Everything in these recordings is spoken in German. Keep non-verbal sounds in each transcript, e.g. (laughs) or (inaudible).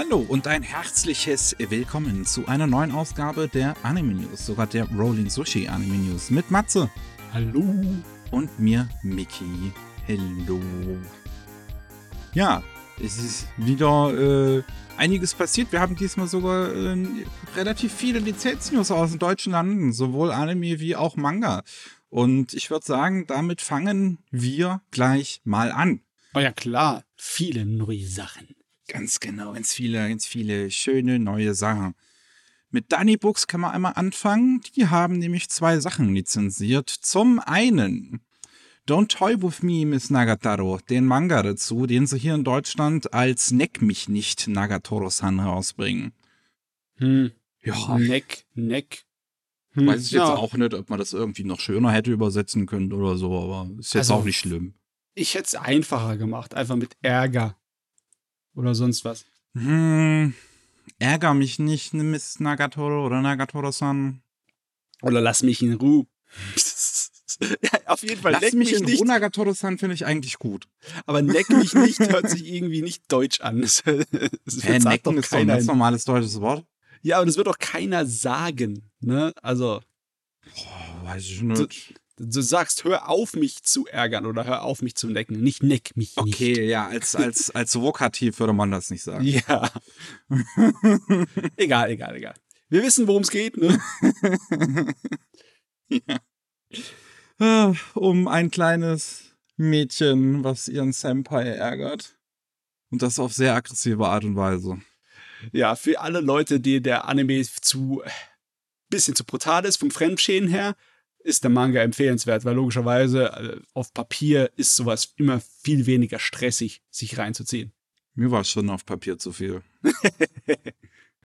Hallo und ein herzliches Willkommen zu einer neuen Ausgabe der Anime News, sogar der Rolling Sushi Anime News mit Matze. Hallo. Und mir, Mickey. Hello. Ja, es ist wieder äh, einiges passiert. Wir haben diesmal sogar äh, relativ viele Lizenznews aus den deutschen Landen, sowohl Anime wie auch Manga. Und ich würde sagen, damit fangen wir gleich mal an. Oh ja, klar. Viele neue Sachen. Ganz genau, ganz viele, ganz viele schöne neue Sachen. Mit Danny Books kann man einmal anfangen. Die haben nämlich zwei Sachen lizenziert. Zum einen Don't Toy With Me, Miss Nagatoro, den Manga dazu, den sie hier in Deutschland als Neck mich nicht Nagatoro-san rausbringen. Hm. Ja. Neck, Neck. Hm. Weiß ich jetzt ja. auch nicht, ob man das irgendwie noch schöner hätte übersetzen können oder so, aber ist jetzt also, auch nicht schlimm. Ich hätte es einfacher gemacht, einfach mit Ärger. Oder sonst was. Hm, ärger mich nicht, Miss Nagatoro oder Nagatoro-san. Oder lass mich in Ruhe. (laughs) ja, auf jeden Fall. Lass mich in Ruhe, Nagatoro-san finde ich eigentlich gut. Aber neck mich nicht hört sich irgendwie nicht deutsch an. (laughs) Das, necken ist doch ein ganz normales deutsches Wort. Ja, aber das wird doch keiner sagen, ne? Also. Boah, weiß ich nicht du sagst, hör auf, mich zu ärgern oder hör auf, mich zu necken. Nicht neck mich okay, nicht. Ja, als, als, als Vokativ würde man das nicht sagen. Ja. (laughs) egal, egal, egal. Wir wissen, worum es geht, ne? (laughs) ja. Ah, um ein kleines Mädchen, was ihren Senpai ärgert. Und das auf sehr aggressive Art und Weise. Ja, für alle Leute, die der Anime zu bisschen zu brutal ist, vom Fremdschäden her, ist der Manga empfehlenswert, weil logischerweise äh, auf Papier ist sowas immer viel weniger stressig, sich reinzuziehen. Mir war es schon auf Papier zu viel. (laughs)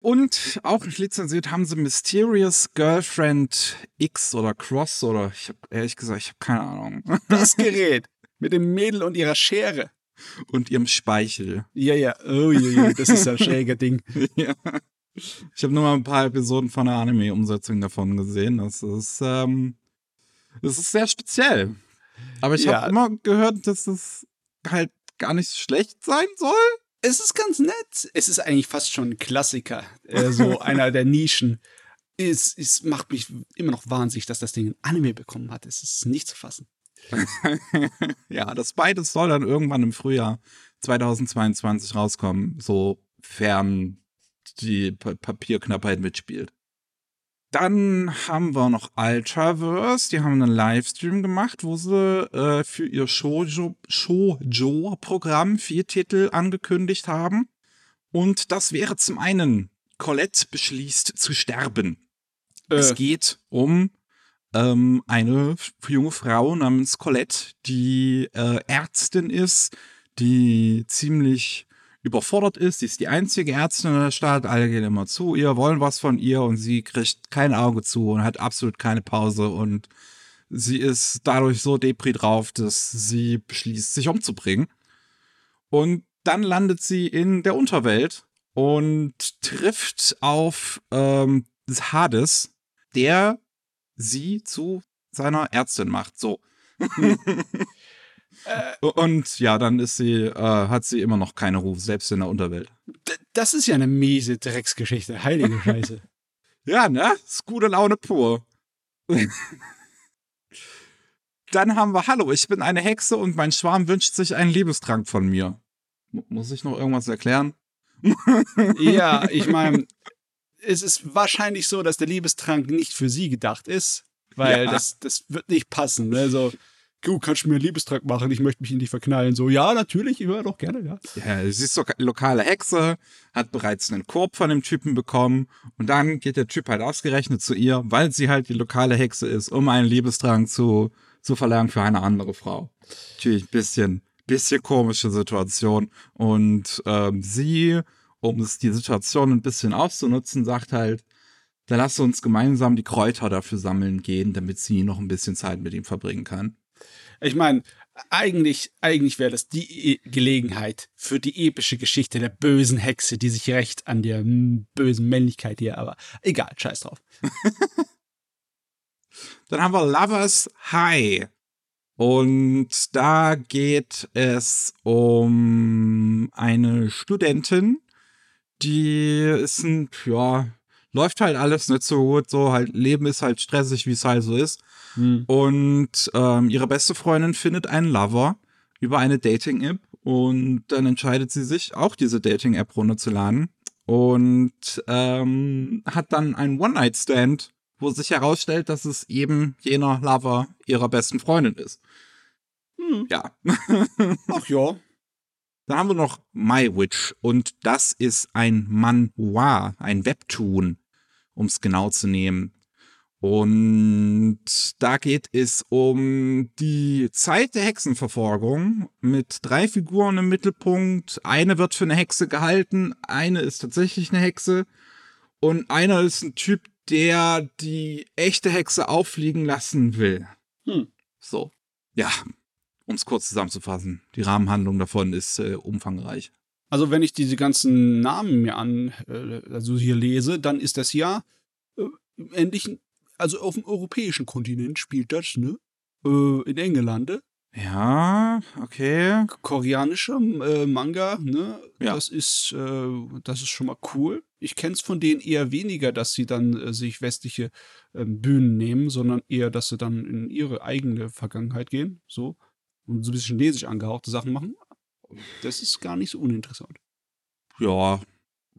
Und auch nicht lizenziert haben sie Mysterious Girlfriend X oder Cross oder ich habe ehrlich gesagt, ich habe keine Ahnung. (laughs) Das Gerät mit dem Mädel und ihrer Schere. Und ihrem Speichel. Ja, ja, oh je, je. das ist ein schräger Ding. (laughs) ja. Ich habe nur mal ein paar Episoden von der Anime-Umsetzung davon gesehen. Das ist, ähm, das ist sehr speziell. Aber ich ja. habe immer gehört, dass es halt gar nicht schlecht sein soll. Es ist ganz nett. Es ist eigentlich fast schon ein Klassiker. Äh, so (laughs) einer der Nischen. Es, es macht mich immer noch wahnsinnig, dass das Ding ein Anime bekommen hat. Es ist nicht zu fassen. (laughs) ja, das beides soll dann irgendwann im Frühjahr 2022 rauskommen, sofern die pa Papierknappheit mitspielt. Dann haben wir noch Ultraverse. Die haben einen Livestream gemacht, wo sie äh, für ihr Shoujo-Programm vier Titel angekündigt haben. Und das wäre zum einen Colette beschließt zu sterben. Äh. Es geht um ähm, eine junge Frau namens Colette, die äh, Ärztin ist, die ziemlich überfordert ist. Sie ist die einzige Ärztin in der Stadt. Alle gehen immer zu ihr, wollen was von ihr und sie kriegt kein Auge zu und hat absolut keine Pause und sie ist dadurch so depri drauf, dass sie beschließt, sich umzubringen. Und dann landet sie in der Unterwelt und trifft auf ähm, Hades, der sie zu seiner Ärztin macht. So. (laughs) (laughs) Äh, und ja, dann ist sie, äh, hat sie immer noch keine Ruf, selbst in der Unterwelt. Das ist ja eine miese Drecksgeschichte, heilige (laughs) Scheiße. ja, ne? Ist gute Laune pur. dann haben wir, hallo, ich bin eine Hexe und mein Schwarm wünscht sich einen Liebestrank von mir. M muss ich noch irgendwas erklären? (laughs) ja, ich meine, es ist wahrscheinlich so, dass der Liebestrank nicht für sie gedacht ist, weil ja. das, das wird nicht passen. Also, du kannst du mir einen Liebestrag machen, ich möchte mich in dich verknallen. So, ja, natürlich, immer doch gerne, ja. Ja, sie ist so lokale Hexe, hat bereits einen Korb von dem Typen bekommen und dann geht der Typ halt ausgerechnet zu ihr, weil sie halt die lokale Hexe ist, um einen Liebestrang zu, zu verlangen für eine andere Frau. Natürlich ein bisschen, bisschen komische Situation und ähm, sie, um es die Situation ein bisschen auszunutzen, sagt halt, dann lass uns gemeinsam die Kräuter dafür sammeln gehen, damit sie noch ein bisschen Zeit mit ihm verbringen kann. Ich meine, eigentlich, eigentlich wäre das die e Gelegenheit für die epische Geschichte der bösen Hexe, die sich rächt an der bösen Männlichkeit hier, aber egal, scheiß drauf. (laughs) Dann haben wir Lovers High. Und da geht es um eine Studentin, die ist ein, ja, läuft halt alles nicht so gut. So halt, Leben ist halt stressig, wie es halt so ist. Hm. Und ähm, ihre beste Freundin findet einen Lover über eine Dating-App und dann entscheidet sie sich, auch diese Dating-App runterzuladen und ähm, hat dann einen One-Night-Stand, wo sich herausstellt, dass es eben jener Lover ihrer besten Freundin ist. Hm. Ja. (laughs) Ach ja. Dann haben wir noch My Witch und das ist ein Manhwa, ein Webtoon, um es genau zu nehmen. Und da geht es um die Zeit der Hexenverfolgung mit drei Figuren im Mittelpunkt. Eine wird für eine Hexe gehalten, eine ist tatsächlich eine Hexe und einer ist ein Typ, der die echte Hexe auffliegen lassen will. Hm. So. Ja, um es kurz zusammenzufassen. Die Rahmenhandlung davon ist äh, umfangreich. Also wenn ich diese ganzen Namen mir an, äh, also hier lese, dann ist das ja äh, endlich also auf dem europäischen Kontinent spielt das, ne? Äh, in Engelande. Ja, okay. Koreanischer äh, Manga, ne? Ja. Das ist, äh, das ist schon mal cool. Ich kenne es von denen eher weniger, dass sie dann äh, sich westliche ähm, Bühnen nehmen, sondern eher, dass sie dann in ihre eigene Vergangenheit gehen, so und so ein bisschen chinesisch angehauchte Sachen machen. Das ist gar nicht so uninteressant. Ja,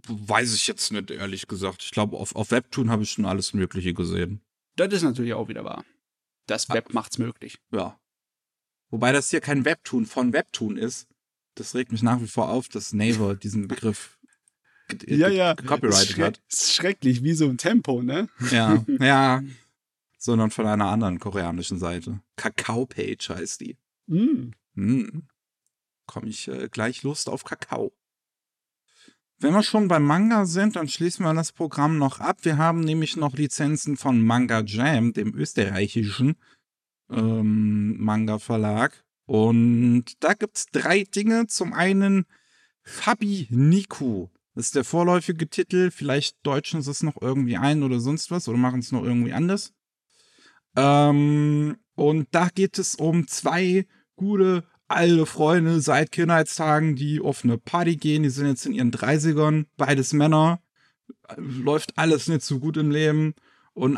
weiß ich jetzt nicht, ehrlich gesagt. Ich glaube, auf, auf Webtoon habe ich schon alles Mögliche gesehen. Das ist natürlich auch wieder wahr. Das Web ah. macht's möglich. Ja. Wobei das hier kein Webtoon von Webtoon ist. Das regt mich nach wie vor auf, dass Naver (laughs) diesen Begriff ja, ja. copyrighted hat. Ist schrecklich, wie so ein Tempo, ne? Ja, ja. (laughs) Sondern von einer anderen koreanischen Seite. Kakao Page heißt die. Mm. Mm. Komme ich äh, gleich Lust auf Kakao. Wenn wir schon beim Manga sind, dann schließen wir das Programm noch ab. Wir haben nämlich noch Lizenzen von Manga Jam, dem österreichischen ähm, Manga-Verlag. Und da gibt es drei Dinge. Zum einen Fabi Niku. Das ist der vorläufige Titel. Vielleicht deutschen sie es noch irgendwie ein oder sonst was oder machen es noch irgendwie anders. Ähm, und da geht es um zwei gute alle Freunde seit Kindheitstagen, die auf eine Party gehen, die sind jetzt in ihren 30ern, beides Männer, läuft alles nicht so gut im Leben. Und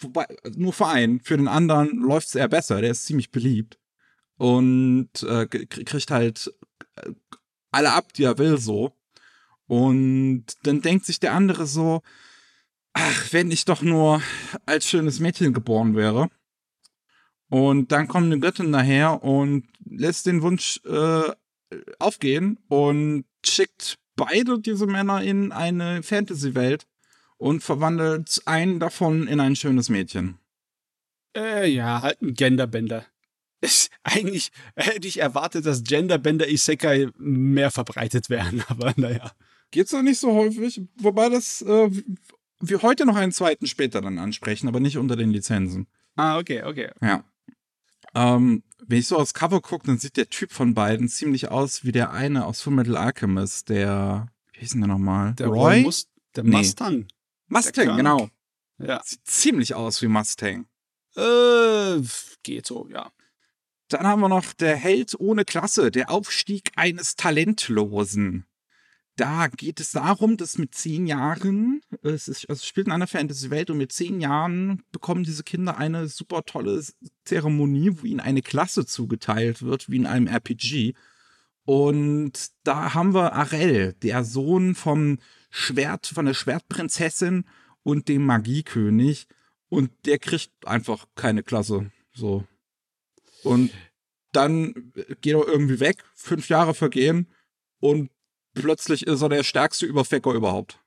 wobei, nur für einen, für den anderen läuft es eher besser, der ist ziemlich beliebt. Und äh, kriegt halt äh, alle ab, die er will, so. Und dann denkt sich der andere so, ach, wenn ich doch nur als schönes Mädchen geboren wäre. Und dann kommt eine Göttin daher und lässt den Wunsch äh, aufgehen und schickt beide diese Männer in eine Fantasy-Welt und verwandelt einen davon in ein schönes Mädchen. Äh, ja, halt ein Genderbender. (laughs) eigentlich hätte ich erwartet, dass Genderbender Isekai mehr verbreitet werden, (laughs) aber naja. Geht's noch nicht so häufig, wobei das äh, wir heute noch einen zweiten später dann ansprechen, aber nicht unter den Lizenzen. Ah, okay, okay. Ja. Ähm, wenn ich so aufs Cover gucke, dann sieht der Typ von beiden ziemlich aus wie der eine aus Fullmetal Alchemist, der, wie hieß denn der nochmal? Der Roy? Mus der nee. Mustang. Mustang, der genau. Ja. Sieht ziemlich aus wie Mustang. Äh, geht so, ja. Dann haben wir noch der Held ohne Klasse, der Aufstieg eines Talentlosen. Da geht es darum, dass mit zehn Jahren, es, ist, also es spielt in einer Fantasy-Welt und mit zehn Jahren bekommen diese Kinder eine super tolle Zeremonie, wo ihnen eine Klasse zugeteilt wird, wie in einem RPG. Und da haben wir Arel, der Sohn vom Schwert, von der Schwertprinzessin und dem Magiekönig. Und der kriegt einfach keine Klasse. So. Und dann geht er irgendwie weg, fünf Jahre vergehen und plötzlich ist er der stärkste Überfecker überhaupt.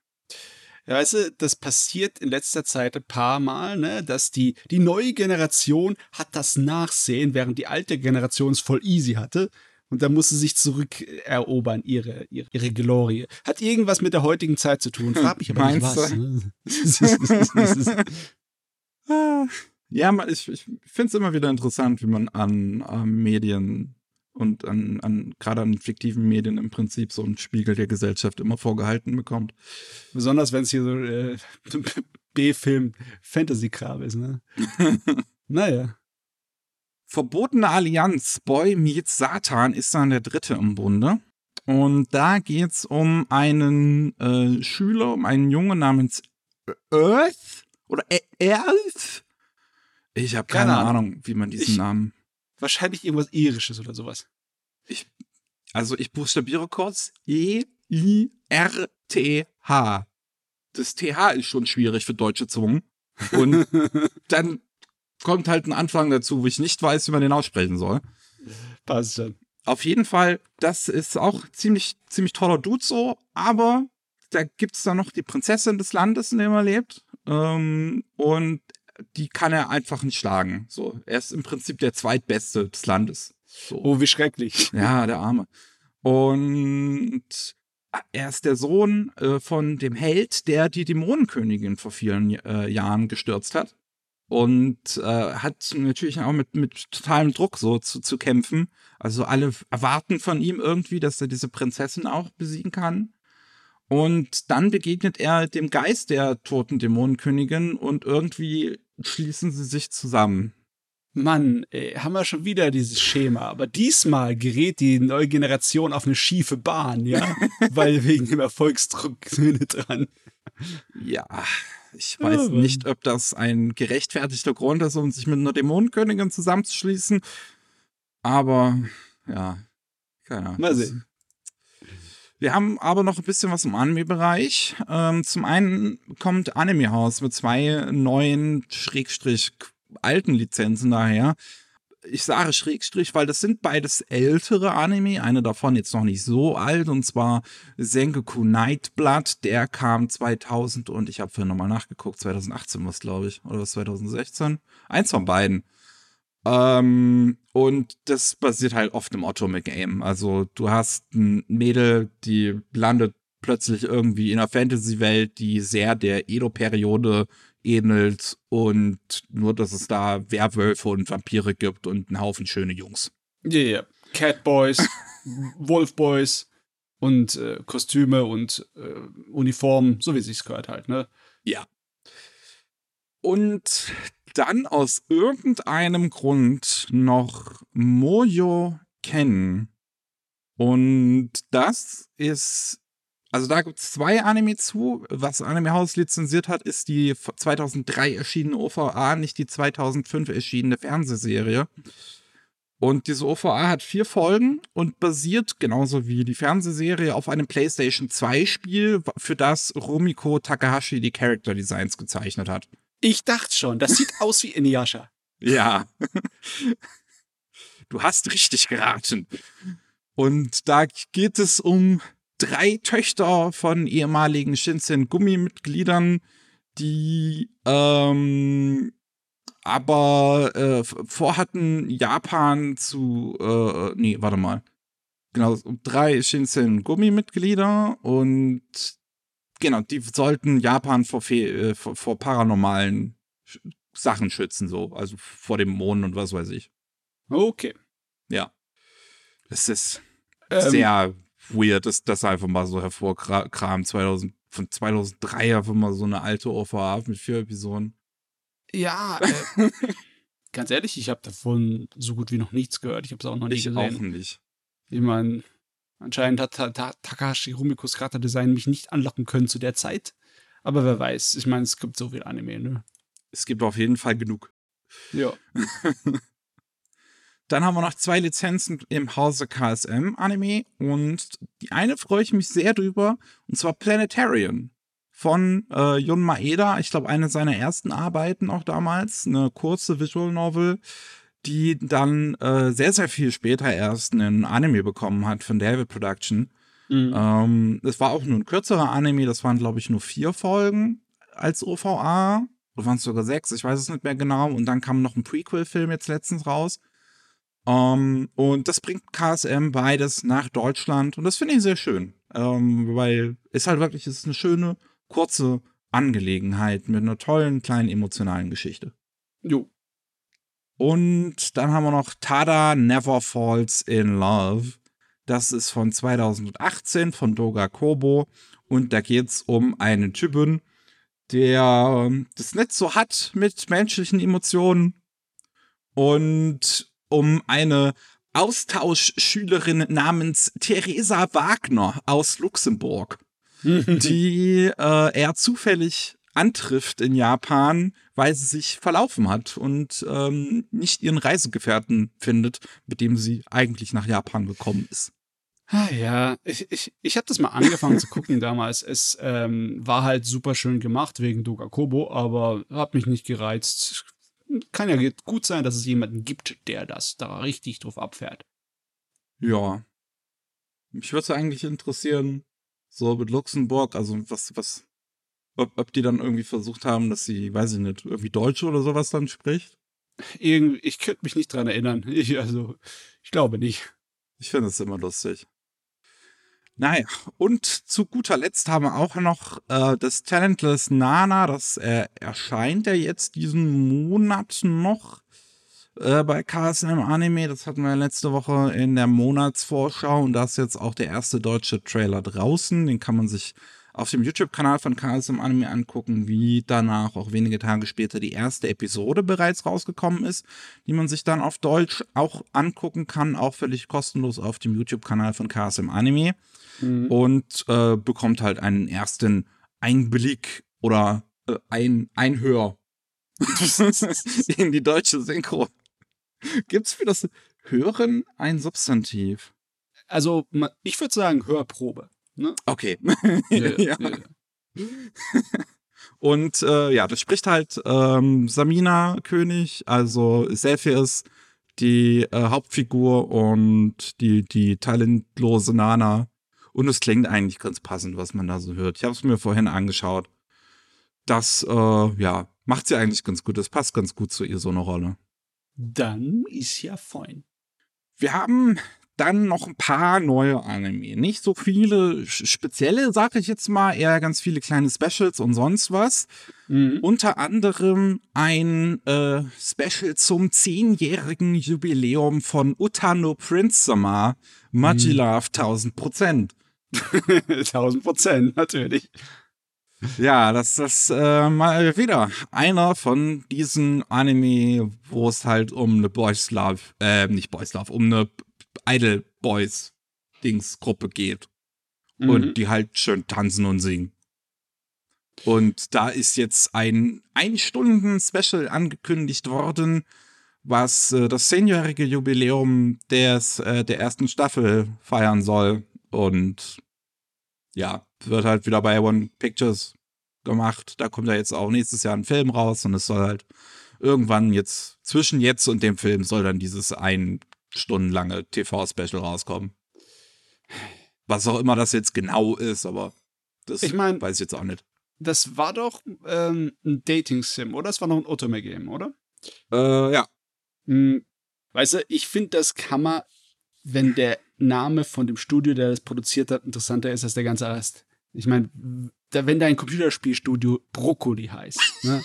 Ja, weißt du, das passiert in letzter Zeit ein paar Mal, ne, dass die, die neue Generation hat das Nachsehen, während die alte Generation es voll easy hatte. Und da muss sie sich zurückerobern, ihre, ihre, ihre Glorie. Hat irgendwas mit der heutigen Zeit zu tun. Frag mich aber nicht was. Ne? (laughs) ja, ich, ich finde es immer wieder interessant, wie man an, an Medien und an, an gerade an fiktiven Medien im Prinzip so einen Spiegel der Gesellschaft immer vorgehalten bekommt. Besonders wenn es hier so äh, (laughs) B-Film Fantasy-Kram ist, ne? (laughs) naja. Verbotene Allianz, Boy meets Satan ist dann der dritte im Bunde. Und da geht's um einen äh, Schüler, um einen Jungen namens Earth oder e- Earth. Ich habe keine, keine Ahnung, wie man diesen ich, Namen. Wahrscheinlich irgendwas Irisches oder sowas. Ich, also ich buchstabiere kurz E-I-R-T-H. Das TH ist schon schwierig für deutsche Zungen. Und (laughs) dann kommt halt ein Anfang dazu, wo ich nicht weiß, wie man den aussprechen soll. Passt schon. Auf jeden Fall, das ist auch ziemlich, ziemlich toller Dude so, aber da gibt es dann noch die Prinzessin des Landes, in dem er lebt. Ähm, und die kann er einfach nicht schlagen. So, er ist im Prinzip der zweitbeste des Landes. So. Oh, wie schrecklich. (laughs) Ja, der Arme. Und er ist der Sohn äh, von dem Held, der die Dämonenkönigin vor vielen äh, Jahren gestürzt hat. Und äh, hat natürlich auch mit, mit totalem Druck so zu, zu kämpfen. Also alle erwarten von ihm irgendwie, dass er diese Prinzessin auch besiegen kann. Und dann begegnet er dem Geist der toten Dämonenkönigin und irgendwie schließen sie sich zusammen. Mann, ey, haben wir schon wieder dieses Schema. Aber diesmal gerät die neue Generation auf eine schiefe Bahn, ja? (laughs) Weil wegen dem Erfolgsdruck (laughs) dran. Ja, ich weiß nicht, ob das ein gerechtfertigter Grund ist, um sich mit einer Dämonenkönigin zusammenzuschließen. Aber, ja, keine Ahnung. Mal sehen. Wir haben aber noch ein bisschen was im Anime-Bereich. Ähm, zum einen kommt Anime House mit zwei neuen, schrägstrich alten Lizenzen daher. Ich sage Schrägstrich, weil das sind beides ältere Anime. Eine davon jetzt noch nicht so alt, und zwar Sengoku Nightblood. Der kam 2000 und ich habe vorhin nochmal nachgeguckt, 2018 was, glaube ich. Oder was, 2016? Eins von beiden. Ähm, und das basiert halt oft im Otome-Game. Also du hast ein Mädel, die landet plötzlich irgendwie in einer Fantasy-Welt, die sehr der Edo-Periode ähnelt und nur, dass es da Werwölfe und Vampire gibt und einen Haufen schöne Jungs. Ja, yeah, yeah. Catboys, (laughs) Wolfboys und äh, Kostüme und äh, Uniformen, so wie es sich gehört halt, ne? Ja. Und dann aus irgendeinem Grund noch Mojo kennen. Und das ist, also da gibt es zwei Anime zu. Was Anime House lizenziert hat, ist die 2003 erschienene OVA, nicht die 2005 erschienene Fernsehserie. Und diese OVA hat vier Folgen und basiert genauso wie die Fernsehserie auf einem PlayStation 2 Spiel, für das Rumiko Takahashi die Character Designs gezeichnet hat. Ich dachte schon, das sieht (laughs) aus wie Inuyasha. Ja. Du hast richtig geraten. Und da geht es um drei Töchter von ehemaligen Shinsen-Gummi-Mitgliedern, die ähm, aber äh, vorhatten, Japan zu, äh, nee, warte mal. Genau, drei Shinsen-Gummi-Mitglieder und genau, die sollten Japan vor, äh, vor, vor paranormalen Sachen schützen, so, also vor dem Mond und was weiß ich. Okay. Ja. Das ist ähm, sehr weird, dass das einfach mal so hervorkram. 2000, von 2003 einfach mal so eine alte OVA mit vier Episoden. Ja, äh, (laughs) ganz ehrlich, ich habe davon so gut wie noch nichts gehört. Ich habe es auch noch nie ich gesehen. Auch nicht. Ich meine, Anscheinend hat ta ta Takashi Rumikos Charakterdesign mich nicht anlocken können zu der Zeit. Aber wer weiß, ich meine, es gibt so viel Anime, ne? Es gibt auf jeden Fall genug. Ja. (laughs) Dann haben wir noch zwei Lizenzen im Hause KSM Anime und die eine freue ich mich sehr drüber und zwar Planetarian von äh, Jun Maeda. Ich glaube, eine seiner ersten Arbeiten auch damals, eine kurze Visual Novel, die dann äh, sehr, sehr viel später erst einen Anime bekommen hat von David Production. Mhm. Ähm, es war auch nur ein kürzerer Anime, das waren, glaube ich, nur vier Folgen als OVA. Oder waren es sogar sechs, ich weiß es nicht mehr genau. Und dann kam noch ein Prequel-Film jetzt letztens raus. Ähm, und das bringt KSM beides nach Deutschland und das finde ich sehr schön, ähm, weil es halt wirklich es ist eine schöne, kurze Angelegenheit mit einer tollen, kleinen emotionalen Geschichte. Jo. Und dann haben wir noch Tada Never Falls in Love. Das ist von 2018 von Doga Kobo. Und da geht es um einen Typen, der ähm, das nicht so hat mit menschlichen Emotionen. Und um eine Austauschschülerin namens Theresa Wagner aus Luxemburg, (laughs) die äh, er zufällig antrifft in Japan, weil sie sich verlaufen hat und ähm, nicht ihren Reisegefährten findet, mit dem sie eigentlich nach Japan gekommen ist. Ah, ja, ich, ich, ich habe das mal angefangen zu gucken (laughs) damals. Es ähm, war halt super schön gemacht wegen Doga Kobo, aber hat mich nicht gereizt. Kann ja gut sein, dass es jemanden gibt, der das da richtig drauf abfährt. Ja. Mich würde eigentlich interessieren, so mit Luxemburg, also was, was, ob, ob die dann irgendwie versucht haben, dass sie, weiß ich nicht, irgendwie Deutsch oder sowas dann spricht. Irgendwie, ich könnte mich nicht dran erinnern. Ich, also, ich glaube nicht. Ich finde es immer lustig. Naja, und zu guter Letzt haben wir auch noch äh, das Talentless Nana. Das äh, erscheint ja jetzt diesen Monat noch äh, bei KSM Anime. Das hatten wir letzte Woche in der Monatsvorschau und da ist jetzt auch der erste deutsche Trailer draußen. Den kann man sich auf dem YouTube-Kanal von KSM Anime angucken, wie danach auch wenige Tage später die erste Episode bereits rausgekommen ist, die man sich dann auf Deutsch auch angucken kann, auch völlig kostenlos auf dem YouTube-Kanal von KSM Anime mhm. und äh, bekommt halt einen ersten Einblick oder äh, ein Einhör (laughs) in die deutsche Synchro. Gibt's für das Hören ein Substantiv? Also, ich würde sagen Hörprobe. Ne? Okay. (laughs) ja. (laughs) ja. Und äh, ja, das spricht halt ähm, Samina König, also Selfie ist die äh, Hauptfigur und die, die talentlose Nana und es klingt eigentlich ganz passend, was man da so hört. Ich habe es mir vorhin angeschaut. Das, äh, ja, macht sie eigentlich ganz gut. Das passt ganz gut zu ihr, so eine Rolle. Dann ist ja fein. Wir haben dann noch ein paar neue Anime. Nicht so viele spezielle, sage ich jetzt mal, eher ganz viele kleine Specials und sonst was. Mhm. Unter anderem ein äh, Special zum zehnjährigen Jubiläum von Utano Prince Summer, Magilove mhm. 1000 Prozent. (laughs) 1000 Prozent, natürlich. Ja, das ist äh, mal wieder einer von diesen Anime, wo es halt um eine Boys Love, äh, nicht Boys Love, um eine Idol Boys Dings Gruppe geht. Mhm. Und die halt schön tanzen und singen. Und da ist jetzt ein Ein-Stunden-Special angekündigt worden, was äh, das zehnjährige Jubiläum des, äh, der ersten Staffel feiern soll. Und ja, wird halt wieder bei One Pictures gemacht. Da kommt ja jetzt auch nächstes Jahr ein Film raus und es soll halt irgendwann jetzt, zwischen jetzt und dem Film, soll dann dieses ein stundenlange TV-Special rauskommen. Was auch immer das jetzt genau ist, aber das ich mein, weiß ich jetzt auch nicht. Das war doch ähm, ein Dating-Sim, oder? Das war noch ein Otome-Game, oder? Äh, ja. Hm, weißt du, ich finde, das kann man, wenn der Name von dem Studio, der das produziert hat, interessanter ist als der ganze Rest. Ich meine, da, wenn dein Computerspielstudio Brokkoli heißt, ne?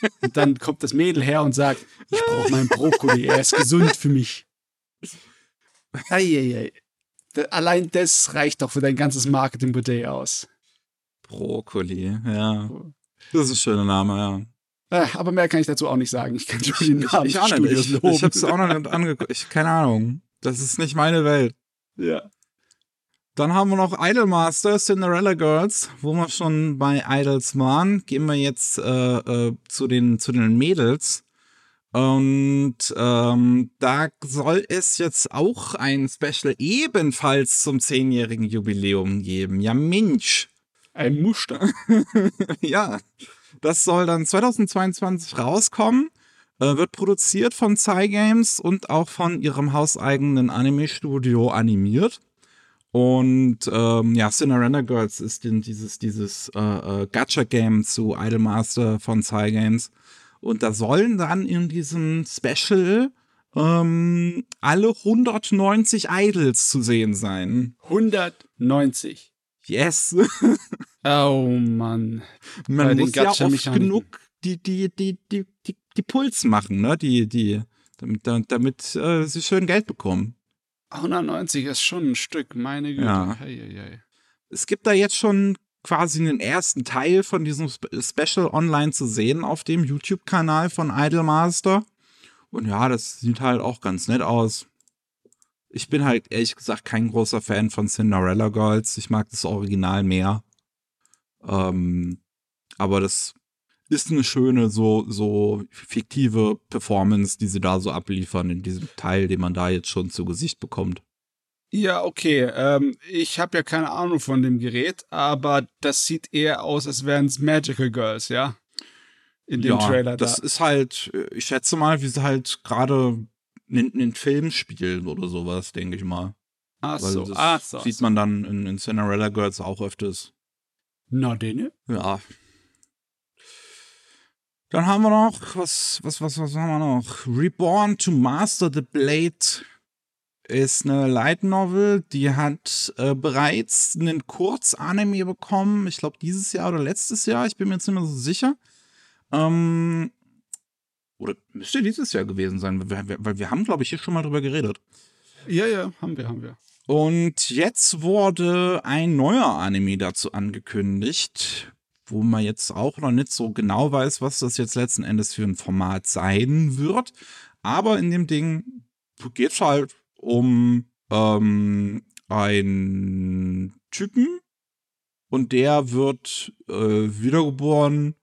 (laughs) und dann kommt das Mädel her und sagt, ich brauche meinen Brokkoli, er ist gesund für mich. Eieiei. Allein das reicht doch für dein ganzes Marketingbudget aus. Brokkoli, ja. Das ist ein schöner Name, ja. Äh, aber mehr kann ich dazu auch nicht sagen. Ich kann nur den Namen ich, ich, auch nicht. ich, ich hab's auch noch nicht angeguckt. Ich, keine Ahnung. Das ist nicht meine Welt. Ja. Dann haben wir noch Idolmaster, Cinderella Girls, wo wir schon bei Idols waren. Gehen wir jetzt äh, äh, zu, den, zu den Mädels. Und ähm, da soll es jetzt auch ein Special ebenfalls zum zehnjährigen Jubiläum geben. Ja, Mensch. Ein Muster. (laughs) ja, das soll dann 2022 rauskommen. Äh, wird produziert von Cygames und auch von ihrem hauseigenen Anime-Studio animiert. Und ähm, ja, Cinderella Girls ist dieses, dieses äh, äh, Gacha-Game zu Idolmaster von Cygames. Und da sollen dann in diesem Special ähm, alle 190 Idols zu sehen sein. 190. Yes. (laughs) oh Mann. Man muss ja oft genug die, die, die, die, die, die Puls machen, ne? Die, die, damit, damit äh, sie schön Geld bekommen. 190 ist schon ein Stück, meine Güte. Ja. Hey, hey, hey. Es gibt da jetzt schon quasi einen ersten Teil von diesem Special online zu sehen auf dem YouTube-Kanal von Idolmaster. Und ja, das sieht halt auch ganz nett aus. Ich bin halt ehrlich gesagt kein großer Fan von Cinderella Girls. Ich mag das Original mehr. Ähm, aber das ist eine schöne, so, so fiktive Performance, die sie da so abliefern in diesem Teil, den man da jetzt schon zu Gesicht bekommt. Ja, okay. Ähm, ich habe ja keine Ahnung von dem Gerät, aber das sieht eher aus, als wären es Magical Girls, ja? In dem ja, Trailer da. Das ist halt, ich schätze mal, wie sie halt gerade einen, Film spielen oder sowas, denke ich mal. Ach Weil so, ach so. Sieht man dann in, in Cinderella Girls auch öfters. Na, dene? Ja. Dann haben wir noch, was, was, was, was haben wir noch? Reborn to Master the Blade ist eine Light Novel, die hat äh, bereits einen Kurzanime bekommen. Ich glaube, dieses Jahr oder letztes Jahr. Ich bin mir jetzt nicht mehr so sicher. Ähm, oder müsste dieses Jahr gewesen sein, weil wir, weil wir haben, glaube ich, hier schon mal drüber geredet. Ja, ja, haben wir, haben wir. Und jetzt wurde ein neuer Anime dazu angekündigt, wo man jetzt auch noch nicht so genau weiß, was das jetzt letzten Endes für ein Format sein wird. Aber in dem Ding geht es halt um ähm, einen Typen und der wird äh, wiedergeboren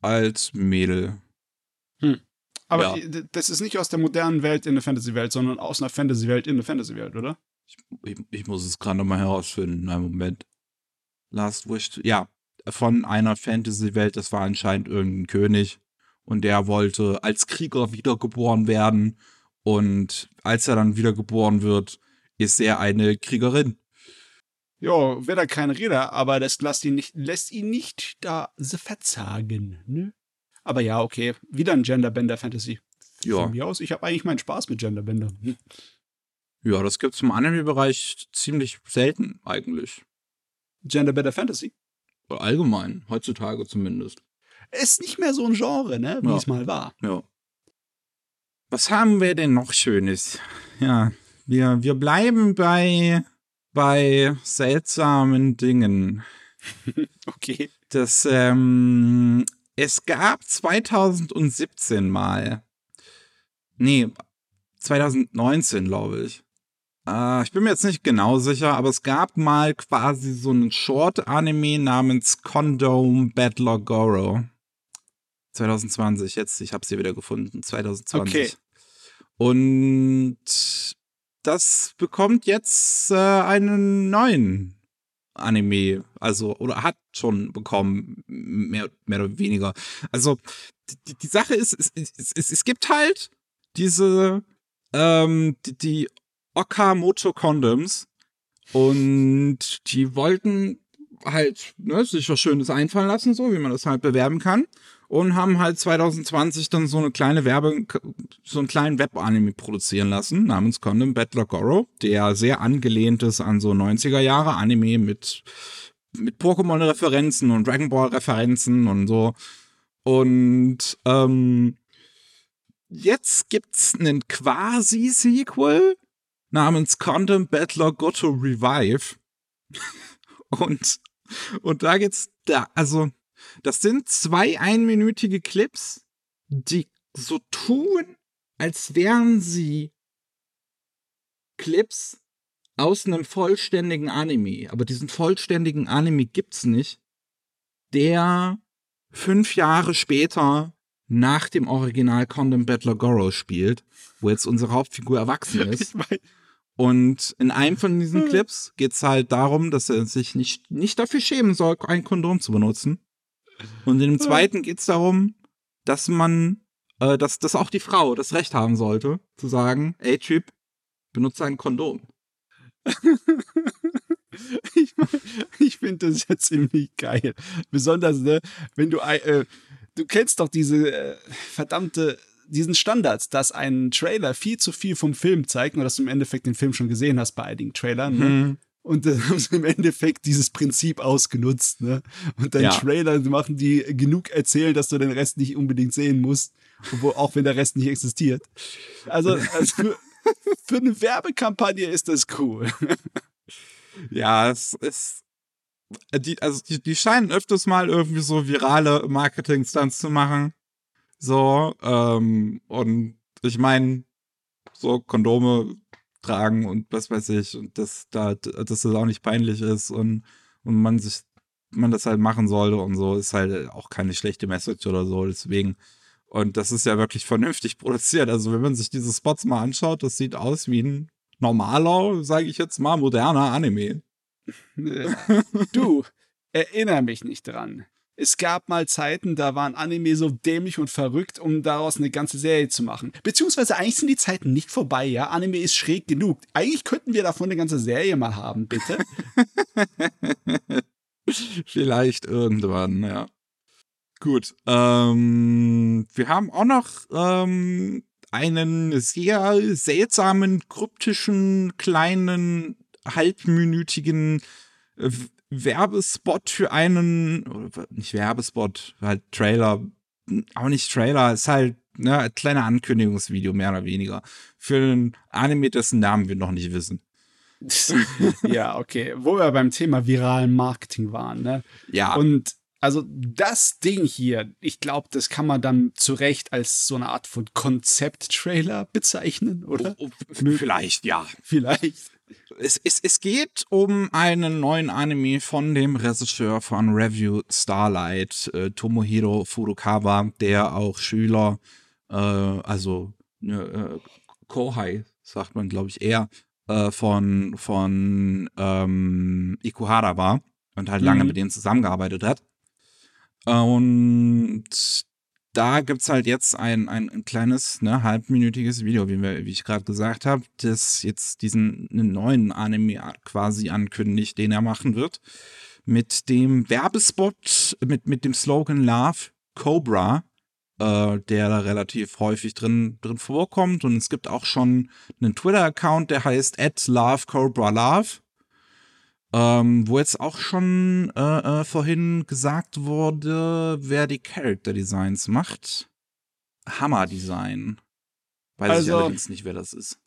als Mädel. Hm. Aber ja. das ist nicht aus der modernen Welt in eine Fantasy-Welt, sondern aus einer Fantasy-Welt in eine Fantasy-Welt, oder? Ich, ich, ich, muss es gerade mal herausfinden. Einen Moment. Last Wish. Ja, von einer Fantasy-Welt. Das war anscheinend irgendein König. Und der wollte als Krieger wiedergeboren werden und als er dann wiedergeboren wird, ist er eine Kriegerin. Ja, wäre da kein Räder, aber das lässt ihn nicht, lässt ihn nicht da verzagen, ne? Aber ja, okay, wieder ein Genderbender Fantasy. Ja. Von mir aus, ich habe eigentlich meinen Spaß mit Genderbender. Hm. Ja, das gibt's im Anime-Bereich ziemlich selten eigentlich. Genderbender Fantasy? Allgemein, heutzutage zumindest. Ist nicht mehr so ein Genre, ne, wie ja. es mal war. Ja. Was haben wir denn noch Schönes? Ja, wir, wir bleiben bei, bei seltsamen Dingen. (laughs) okay. Das, ähm, es gab 2017 mal. Nee, 2019, glaube ich. Äh, ich bin mir jetzt nicht genau sicher, aber es gab mal quasi so einen Short-Anime namens Condom Battler Goro. 2020, jetzt, ich habe sie wieder gefunden, 2020. Okay. Und das bekommt jetzt äh, einen neuen Anime, also oder hat schon bekommen, mehr, mehr oder weniger. Also die, die Sache ist, es, es, es, es gibt halt diese ähm, die, die Okamoto Condoms. Und die wollten halt ne, sich was Schönes einfallen lassen, so wie man das halt bewerben kann und haben halt 2020 dann so eine kleine Werbe, so einen kleinen Web-Anime produzieren lassen, namens Condom Battler Goro, der sehr angelehnt ist an so 90er Jahre Anime mit, mit Pokémon-Referenzen und Dragon Ball-Referenzen und so. Und ähm, jetzt gibt's einen Quasi-Sequel namens Condom Battler Goto Revive. (laughs) und, und da geht's da, also das sind zwei einminütige Clips, die so tun, als wären sie Clips aus einem vollständigen Anime. Aber diesen vollständigen Anime gibt's nicht, der fünf Jahre später nach dem Original Condom Battler Goro spielt, wo jetzt unsere Hauptfigur erwachsen ist. Und in einem von diesen hm. Clips geht's halt darum, dass er sich nicht, nicht dafür schämen soll, ein Kondom zu benutzen. Und in dem zweiten geht es darum, dass man, äh, dass, dass auch die Frau das Recht haben sollte, zu sagen, ey Typ, benutze ein Kondom. (laughs) ich ich finde das ja ziemlich geil. Besonders, ne, wenn du, äh, du kennst doch diese äh, verdammte, diesen Standards, dass ein Trailer viel zu viel vom Film zeigt, nur dass du im Endeffekt den Film schon gesehen hast bei einigen Trailern. Ne? Mhm. Und dann haben sie im Endeffekt dieses Prinzip ausgenutzt, ne? Und dein ja. Trailer machen die genug erzählen, dass du den Rest nicht unbedingt sehen musst, obwohl, auch wenn der Rest nicht existiert. Also, also für, für eine Werbekampagne ist das cool. (laughs) Ja, es ist. Die, also die, die scheinen öfters mal irgendwie so virale Marketing-Stunts zu machen. So, ähm, und ich meine, so Kondome tragen und was weiß ich und dass da dass das auch nicht peinlich ist und und man sich man das halt machen sollte und so ist halt auch keine schlechte Message oder so deswegen. Und das ist ja wirklich vernünftig (laughs) produziert. Also wenn man sich diese Spots mal anschaut das sieht aus wie ein normaler sage ich jetzt mal moderner Anime. (laughs) Du erinnere mich nicht dran es gab mal Zeiten, da waren Anime so dämlich und verrückt, um daraus eine ganze Serie zu machen. Beziehungsweise eigentlich sind die Zeiten nicht vorbei, ja. Anime ist schräg genug. Eigentlich könnten wir davon eine ganze Serie mal haben, bitte. (laughs) Vielleicht irgendwann, ja. Gut. Ähm, wir haben auch noch ähm, einen sehr seltsamen, kryptischen, kleinen, halbminütigen äh, Werbespot für einen, nicht Werbespot, halt Trailer, auch nicht Trailer, ist halt ne, ein kleiner Ankündigungsvideo, mehr oder weniger, für einen Anime, dessen Namen wir noch nicht wissen. (laughs) (laughs) ja, okay. Wo wir beim Thema viralen Marketing waren, ne? Ja. Und also das Ding hier, ich glaube, das kann man dann zu Recht als so eine Art von Konzept-Trailer bezeichnen, oder? Oh, oh, vielleicht, ja. Vielleicht es, es, es geht um einen neuen Anime von dem Regisseur von Review Starlight, äh, Tomohiro Furukawa, der auch Schüler, äh, also äh, Kohai, sagt man, glaube ich, eher, äh, von, von ähm, Ikuhara war und halt lange mhm. mit denen zusammengearbeitet hat. Und da gibt es halt jetzt ein, ein, ein kleines, ne, halbminütiges Video, wie, wir, wie ich gerade gesagt habe, das jetzt diesen neuen Anime quasi ankündigt, den er machen wird. Mit dem Werbespot, mit, mit dem Slogan Love Cobra, äh, der da relativ häufig drin, drin vorkommt. Und es gibt auch schon einen Twitter-Account, der heißt at Love Cobra Love. Ähm, wo jetzt auch schon äh, äh, vorhin gesagt wurde, wer die Character Designs macht. Hammer Design. Weiß also, ich allerdings nicht, wer das ist.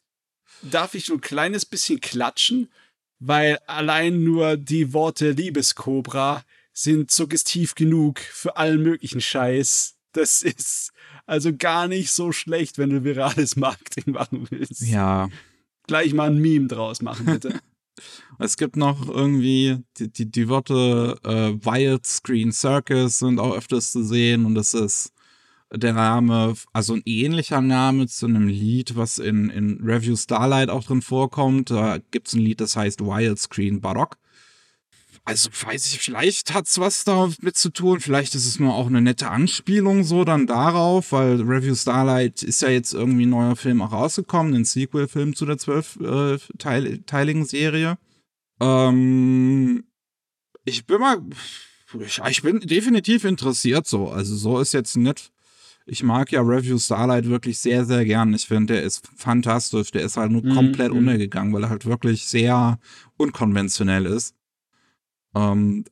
Darf ich nur ein kleines bisschen klatschen? Weil allein nur die Worte Liebeskobra sind suggestiv genug für allen möglichen Scheiß. Das (laughs) ist also gar nicht so schlecht, wenn du virales Marketing machen willst. Ja. Gleich mal ein Meme draus machen, bitte. (laughs) Es gibt noch irgendwie die, die, die Worte äh, Wild Screen Circus sind auch öfters zu sehen und das ist der Name, also ein ähnlicher Name zu einem Lied, was in, in Review Starlight auch drin vorkommt. Da gibt es ein Lied, das heißt Wild Screen Barock. Also weiß ich, vielleicht hat es was damit zu tun, vielleicht ist es nur auch eine nette Anspielung so dann darauf, weil Review Starlight ist ja jetzt irgendwie ein neuer Film auch rausgekommen, ein Sequel-Film zu der zwölfteiligen äh, Serie. Ähm, ich bin mal, ich, ich bin definitiv interessiert so, also so ist jetzt nicht ich mag ja Review Starlight wirklich sehr, sehr gern. Ich finde, der ist fantastisch. Der ist halt nur mm, komplett mm. untergegangen, weil er halt wirklich sehr unkonventionell ist. Ähm,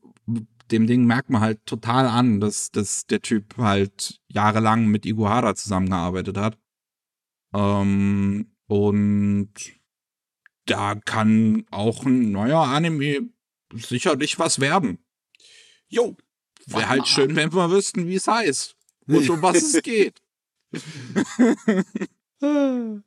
dem Ding merkt man halt total an, dass, dass der Typ halt jahrelang mit Iguara zusammengearbeitet hat. Ähm, und da kann auch ein neuer Anime sicherlich was werden. Jo. Wäre halt schön, wenn wir wüssten, wie es heißt und um was es (laughs) geht. (laughs)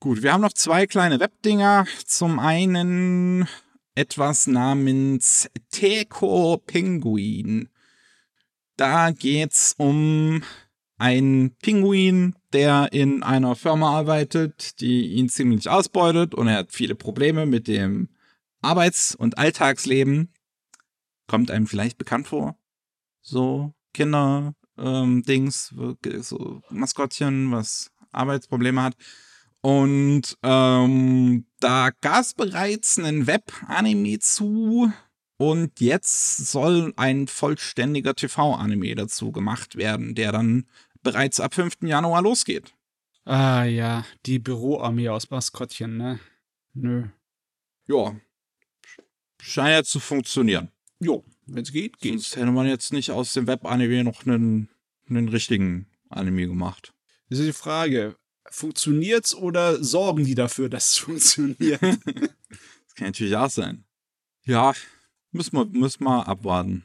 Gut, wir haben noch zwei kleine Webdinger. Zum einen etwas namens Teko Pinguin. Da geht's um einen Pinguin, der in einer Firma arbeitet, die ihn ziemlich ausbeutet und er hat viele Probleme mit dem Arbeits- und Alltagsleben. Kommt einem vielleicht bekannt vor? So Kinder, ähm, Dings, so Maskottchen, was Arbeitsprobleme hat. Und ähm, da gab es bereits einen Web-Anime zu. Und jetzt soll ein vollständiger TV-Anime dazu gemacht werden, der dann bereits ab 5. Januar losgeht. Ah ja, die Büroarmee aus Maskottchen, ne? Nö. Ja. Scheint ja zu funktionieren. Jo, wenn es geht, geht. Sonst hätte man jetzt nicht aus dem Web-Anime noch einen, einen richtigen Anime gemacht. Das ist die Frage funktioniert's oder sorgen die dafür, dass es (laughs) funktioniert? (laughs) das kann natürlich auch sein. Ja, müssen wir, müssen wir abwarten.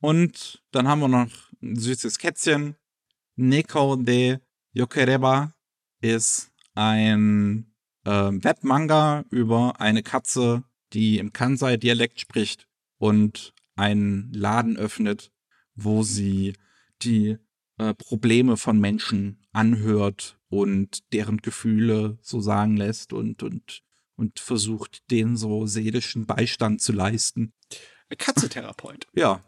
Und dann haben wir noch ein süßes Kätzchen. Neko de Yokereba ist ein äh, Webmanga über eine Katze, die im Kansai-Dialekt spricht und einen Laden öffnet, wo sie die äh, Probleme von Menschen anhört und deren Gefühle so sagen lässt und, und, und versucht, denen so seelischen Beistand zu leisten. Katzetherapeut. (laughs) Ja.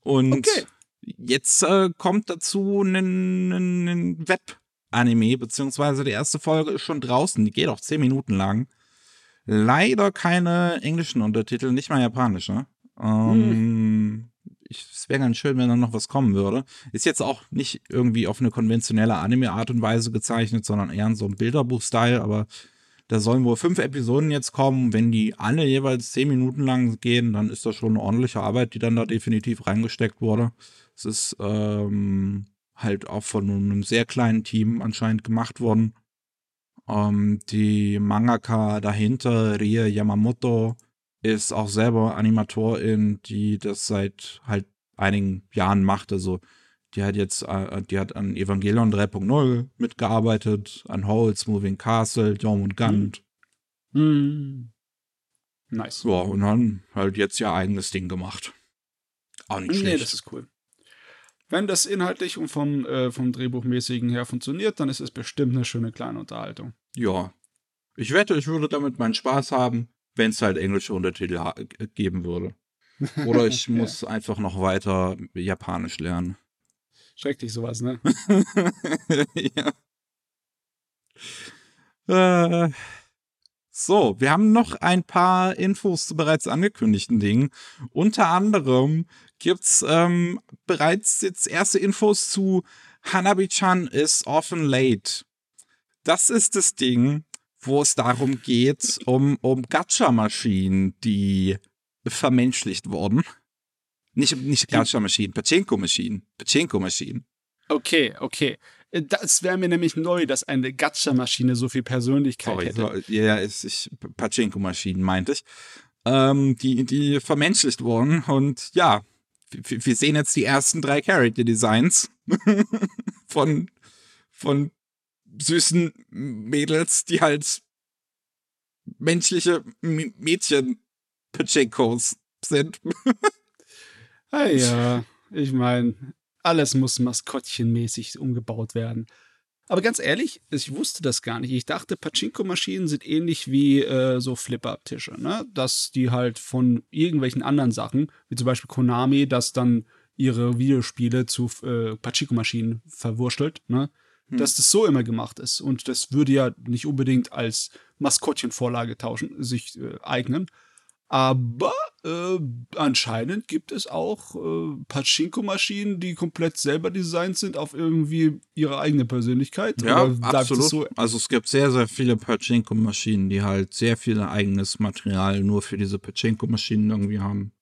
Und okay. jetzt äh, kommt dazu ein, Web-Anime, beziehungsweise die erste Folge ist schon draußen, die geht auch zehn Minuten lang. Leider keine englischen Untertitel, nicht mal japanische. Ne? Ähm, hm es wäre ganz schön, wenn da noch was kommen würde. Ist jetzt auch nicht irgendwie auf eine konventionelle Anime-Art und Weise gezeichnet, sondern eher in so einem Bilderbuch-Style, aber da sollen wohl fünf Episoden jetzt kommen. Wenn die alle jeweils zehn Minuten lang gehen, dann ist das schon eine ordentliche Arbeit, die dann da definitiv reingesteckt wurde. Es ist ähm, halt auch von einem sehr kleinen Team anscheinend gemacht worden. Ähm, die Mangaka dahinter, Rie Yamamoto, ist auch selber Animatorin, die das seit halt einigen Jahren macht. Also die hat jetzt, äh, die hat an Evangelion 3.0 mitgearbeitet, an Holes, Moving Castle, Yom und Gant. Hm. hm. Nice. Ja, und dann halt jetzt ihr eigenes Ding gemacht. Auch nicht schlecht. Nee, das ist cool. Wenn das inhaltlich und vom, äh, vom Drehbuchmäßigen her funktioniert, dann ist es bestimmt eine schöne kleine Unterhaltung. Ja. Ich wette, ich würde damit meinen Spaß haben wenn es halt englische Untertitel geben würde. Oder ich (laughs) muss ja. einfach noch weiter Japanisch lernen. Schrecklich sowas, ne? (laughs) ja. Äh, so, wir haben noch ein paar Infos zu bereits angekündigten Dingen. Unter anderem gibt's ähm, bereits jetzt erste Infos zu Hanabi-chan is often late. Das ist das Ding, wo es darum geht, um, um Gacha-Maschinen, die vermenschlicht wurden. Nicht, nicht Gacha-Maschinen, Pachinko-Maschinen. Pachinko-Maschinen. Okay, okay. Das wäre mir nämlich neu, dass eine Gacha-Maschine so viel Persönlichkeit Sorry, hätte. Ja, ist, ich, Pachinko-Maschinen meinte ich. Ähm, die, die vermenschlicht wurden. Und ja, wir, wir sehen jetzt die ersten drei Character-Designs (laughs) von, von süßen Mädels, die halt menschliche Mädchen Pachinkos sind. (laughs) ah ja, ich meine, alles muss maskottchenmäßig umgebaut werden. Aber ganz ehrlich, ich wusste das gar nicht. Ich dachte, Pachinko-Maschinen sind ähnlich wie äh, so Flipper-Tische, ne? Dass die halt von irgendwelchen anderen Sachen, wie zum Beispiel Konami, das dann ihre Videospiele zu äh, Pachinko-Maschinen verwurschtelt, ne? Hm. dass das so immer gemacht ist. Und das würde ja nicht unbedingt als Maskottchenvorlage tauschen, sich äh, eignen. Aber äh, anscheinend gibt es auch äh, Pachinko-Maschinen, die komplett selber designt sind auf irgendwie ihre eigene Persönlichkeit. Ja, absolut. So? Also es gibt sehr, sehr viele Pachinko-Maschinen, die halt sehr viel eigenes Material nur für diese Pachinko-Maschinen irgendwie haben.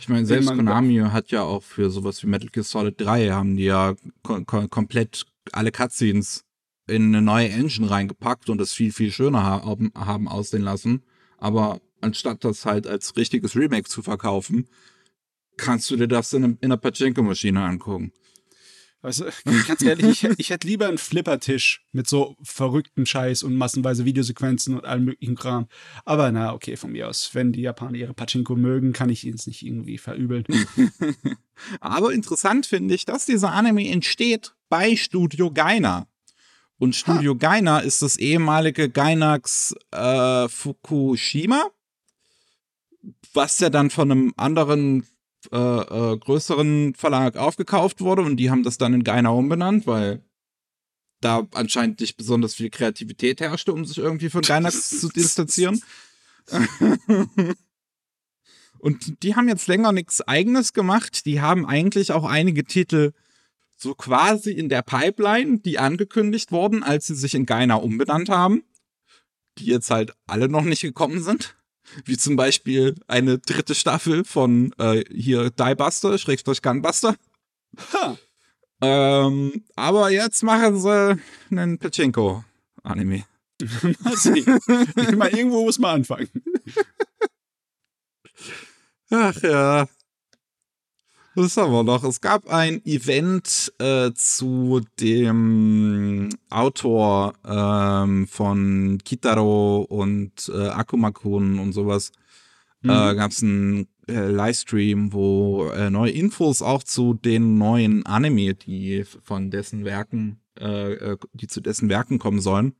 Ich meine, selbst Konami hat ja auch für sowas wie Metal Gear Solid 3 haben die ja kom komplett alle Cutscenes in eine neue Engine reingepackt und das viel, viel schöner haben, haben aussehen lassen. Aber anstatt das halt als richtiges Remake zu verkaufen, kannst du dir das in, in einer Pachinko-Maschine angucken. Du, (laughs) ganz ehrlich, ich, ich hätte lieber einen Flippertisch mit so verrückten Scheiß und massenweise Videosequenzen und allem möglichen Kram. Aber na, okay, von mir aus. Wenn die Japaner ihre Pachinko mögen, kann ich ihnen es nicht irgendwie verübeln. (laughs) Aber interessant finde ich, dass dieser Anime entsteht bei Studio Gaina. Und Studio ha. Gaina ist das ehemalige Gainax äh, Fukushima, was ja dann von einem anderen äh, äh, größeren Verlag aufgekauft wurde und die haben das dann in Gaina umbenannt, weil da anscheinend nicht besonders viel Kreativität herrschte, um sich irgendwie von Gainax (laughs) zu distanzieren. (laughs) und die haben jetzt länger nichts eigenes gemacht. Die haben eigentlich auch einige Titel so quasi in der Pipeline, die angekündigt wurden, als sie sich in Gaina umbenannt haben, die jetzt halt alle noch nicht gekommen sind. Wie zum Beispiel eine dritte Staffel von äh, hier Diebuster, Schrägstrich Gunbuster. Ha. Ähm, aber jetzt machen sie einen Pachinko-Anime. mal irgendwo muss man anfangen. Ach ja. Was haben wir noch? Es gab ein Event äh, zu dem Autor ähm, von Kitaro und äh, Akumakun und sowas. Mhm. Äh, gab es einen äh, Livestream, wo äh, neue Infos auch zu den neuen Anime, die von dessen Werken, äh, äh, die zu dessen Werken kommen sollen.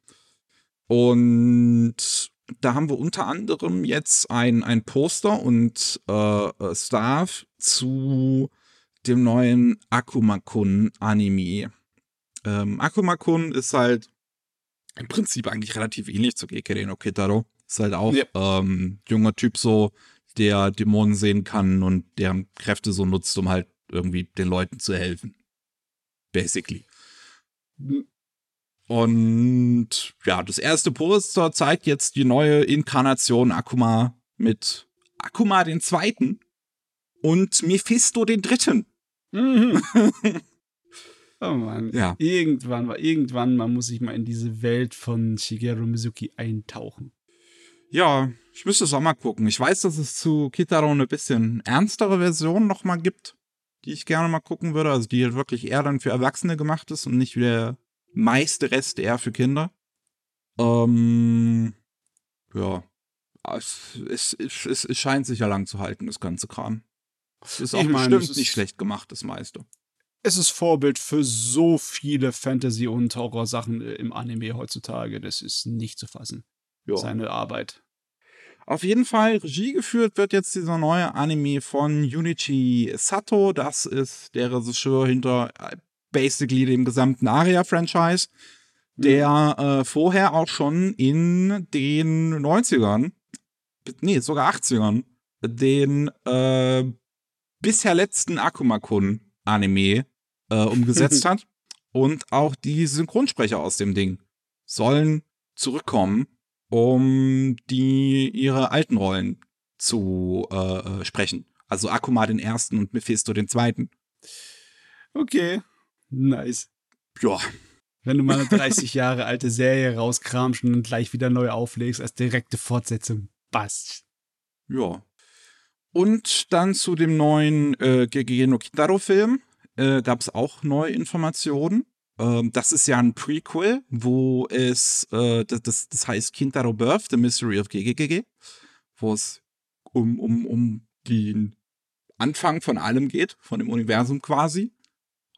Und da haben wir unter anderem jetzt ein, ein Poster und äh, äh Staff zu dem neuen Akumakun-Anime. Ähm, Akumakun ist halt im Prinzip eigentlich relativ ähnlich zu Gekere no Kitaro. Ist halt auch ja. ähm, junger Typ so, der Dämonen sehen kann und deren Kräfte so nutzt, um halt irgendwie den Leuten zu helfen. Basically. Und ja, das erste Poster zeigt jetzt die neue Inkarnation Akuma mit Akuma den Zweiten und Mephisto den Dritten. Mhm. (laughs) oh Mann. Ja. Irgendwann war irgendwann man muss sich mal in diese Welt von Shigeru Mizuki eintauchen. Ja, ich müsste es auch mal gucken. Ich weiß, dass es zu Kitaro eine bisschen ernstere Version noch mal gibt, die ich gerne mal gucken würde. Also die halt wirklich eher dann für Erwachsene gemacht ist und nicht wie der meiste Rest eher für Kinder. Ähm, ja, es, es, es, es scheint sich ja lang zu halten, das ganze Kram. Es ist auch mein, bestimmt ist, nicht schlecht gemacht, das meiste. Es ist Vorbild für so viele Fantasy- und Horror-Sachen äh, im Anime heutzutage. Das ist nicht zu fassen. Jo. Seine Arbeit. Auf jeden Fall, Regie geführt wird jetzt dieser neue Anime von Junichi Sato. Das ist der Regisseur hinter äh, basically dem gesamten Aria-Franchise, der mhm. äh, vorher auch schon in den 90ern, nee, sogar 80ern, den äh, bisher letzten Akumakun-Anime äh, umgesetzt (laughs) hat. Und auch die Synchronsprecher aus dem Ding sollen zurückkommen, um die ihre alten Rollen zu äh, äh sprechen. Also Akuma den ersten und Mephisto den zweiten. Okay. Nice. Ja. Wenn du mal eine (laughs) 30 Jahre alte Serie rauskramst und gleich wieder neu auflegst als direkte Fortsetzung, passt. Ja. Und dann zu dem neuen äh, Gegege no Kitaro-Film äh, gab es auch neue Informationen. Ähm, das ist ja ein Prequel, wo es, äh, das, das heißt Kintaro Birth, The Mystery of Gegege, wo es um, um, um den Anfang von allem geht, von dem Universum quasi.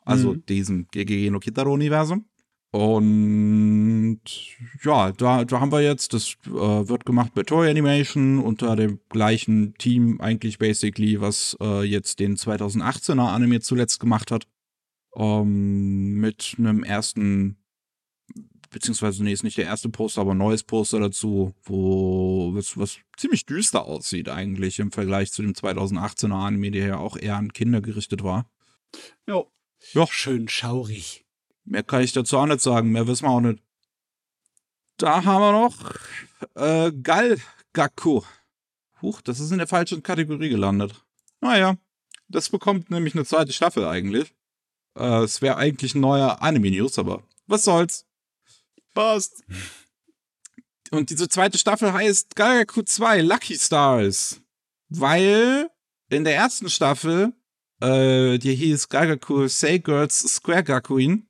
Also mhm. diesem GGG no Kitaro-Universum. Und ja, da, da haben wir jetzt, das äh, wird gemacht bei Toy Animation unter dem gleichen Team eigentlich basically, was äh, jetzt den 2018er Anime zuletzt gemacht hat. Ähm, mit einem ersten, beziehungsweise nee, ist nicht der erste Poster, aber ein neues Poster dazu, wo was, was ziemlich düster aussieht eigentlich im Vergleich zu dem 2018er Anime, der ja auch eher an Kinder gerichtet war. Ja, ja. Schön schaurig. Mehr kann ich dazu auch nicht sagen. Mehr wissen wir auch nicht. Da haben wir noch äh, Galgaku. Huch, das ist in der falschen Kategorie gelandet. Naja, das bekommt nämlich eine zweite Staffel eigentlich. Äh, es wäre eigentlich ein neuer Anime-News, aber was soll's. Passt. Und diese zweite Staffel heißt Galgaku 2 Lucky Stars. Weil in der ersten Staffel äh, die hieß Gagaku Say Girls Square Gakuin.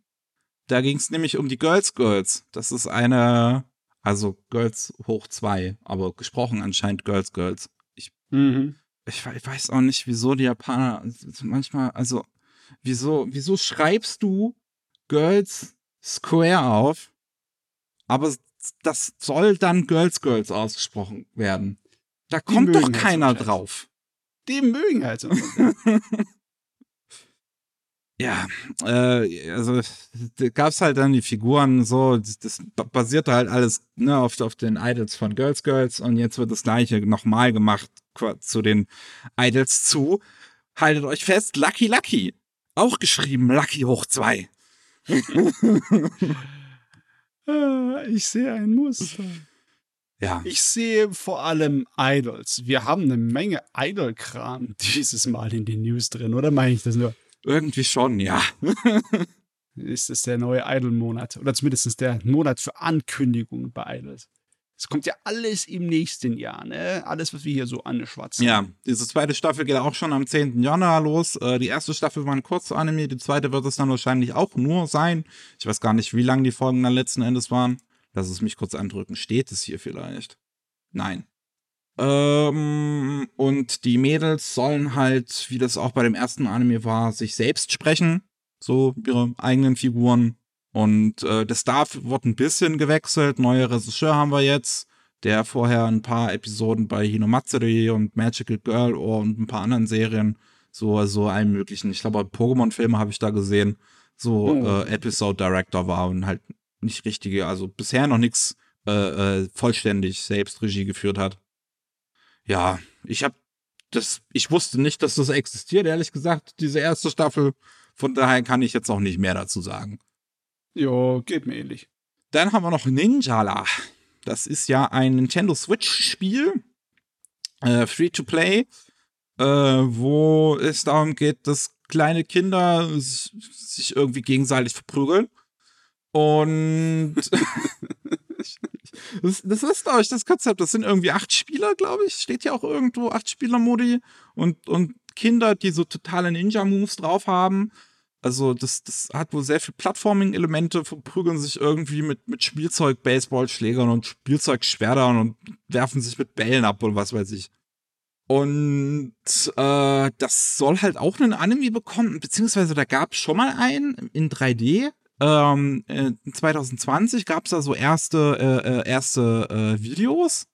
Da ging es nämlich um die Girls Girls. Das ist eine, also Girls hoch zwei, aber gesprochen anscheinend Girls Girls. Ich, mhm. ich, ich, weiß auch nicht, wieso die Japaner manchmal, also, wieso, wieso schreibst du Girls Square auf, aber das soll dann Girls Girls ausgesprochen werden. Da die kommt doch keiner halt drauf. Die mögen halt so. (laughs) ja, äh, also da gab's halt dann die Figuren so, das, das basierte halt alles ne, auf, auf den Idols von Girls Girls und jetzt wird das gleiche nochmal gemacht zu den Idols zu. Haltet euch fest, Lucky Lucky. Auch geschrieben Lucky hoch zwei. (laughs) Ich sehe ein Muster. Ja. Ich sehe vor allem Idols. Wir haben eine Menge Idol-Kram (laughs) dieses Mal in den News drin, oder meine ich das nur? Irgendwie schon, ja. (laughs) ist es der neue Idol-Monat. Oder zumindest der Monat für Ankündigungen bei Idols. Es kommt ja alles im nächsten Jahr, ne? Alles, was wir hier so anschwatzen. Ja, diese zweite Staffel geht auch schon am 10. Januar los. Äh, die erste Staffel war ein Kurz-Anime, die zweite wird es dann wahrscheinlich auch nur sein. Ich weiß gar nicht, wie lang die Folgen dann letzten Endes waren. Lass es mich kurz andrücken. Steht es hier vielleicht? Nein. Ähm, und die Mädels sollen halt, wie das auch bei dem ersten Anime war, sich selbst sprechen. So ihre eigenen Figuren. Und äh, der Staff wird ein bisschen gewechselt. Neuer Regisseur haben wir jetzt, der vorher ein paar Episoden bei Hinomatsuri und Magical Girl und ein paar anderen Serien, so, so allen möglichen, ich glaube, Pokémon-Filme habe ich da gesehen, so oh. äh, Episode Director war und halt nicht richtige, also bisher noch nichts äh, äh, vollständig selbst Regie geführt hat. Ja, ich habe das, ich wusste nicht, dass das existiert, ehrlich gesagt, diese erste Staffel. Von daher kann ich jetzt auch nicht mehr dazu sagen. Jo, geht mir ähnlich. Dann haben wir noch Ninjala. Das ist ja ein Nintendo Switch-Spiel. Äh, free to play. Äh, wo es darum geht, dass kleine Kinder sich irgendwie gegenseitig verprügeln. Und (laughs) (laughs) das, das ist, glaube ich, das Konzept. Das sind irgendwie acht Spieler, glaube ich. Steht ja auch irgendwo, acht Spieler-Modi. Und, und Kinder, die so totale Ninja-Moves drauf haben. Also das, das hat wohl sehr viel Plattforming-Elemente, verprügeln sich irgendwie mit, mit Spielzeug-Baseballschlägern und Spielzeugschwertern und werfen sich mit Bällen ab und was weiß ich. Und äh, das soll halt auch einen Anime bekommen, beziehungsweise da gab es schon mal einen in 3D. Ähm, äh, 2020 gab es da so erste, äh, äh, erste äh, Videos.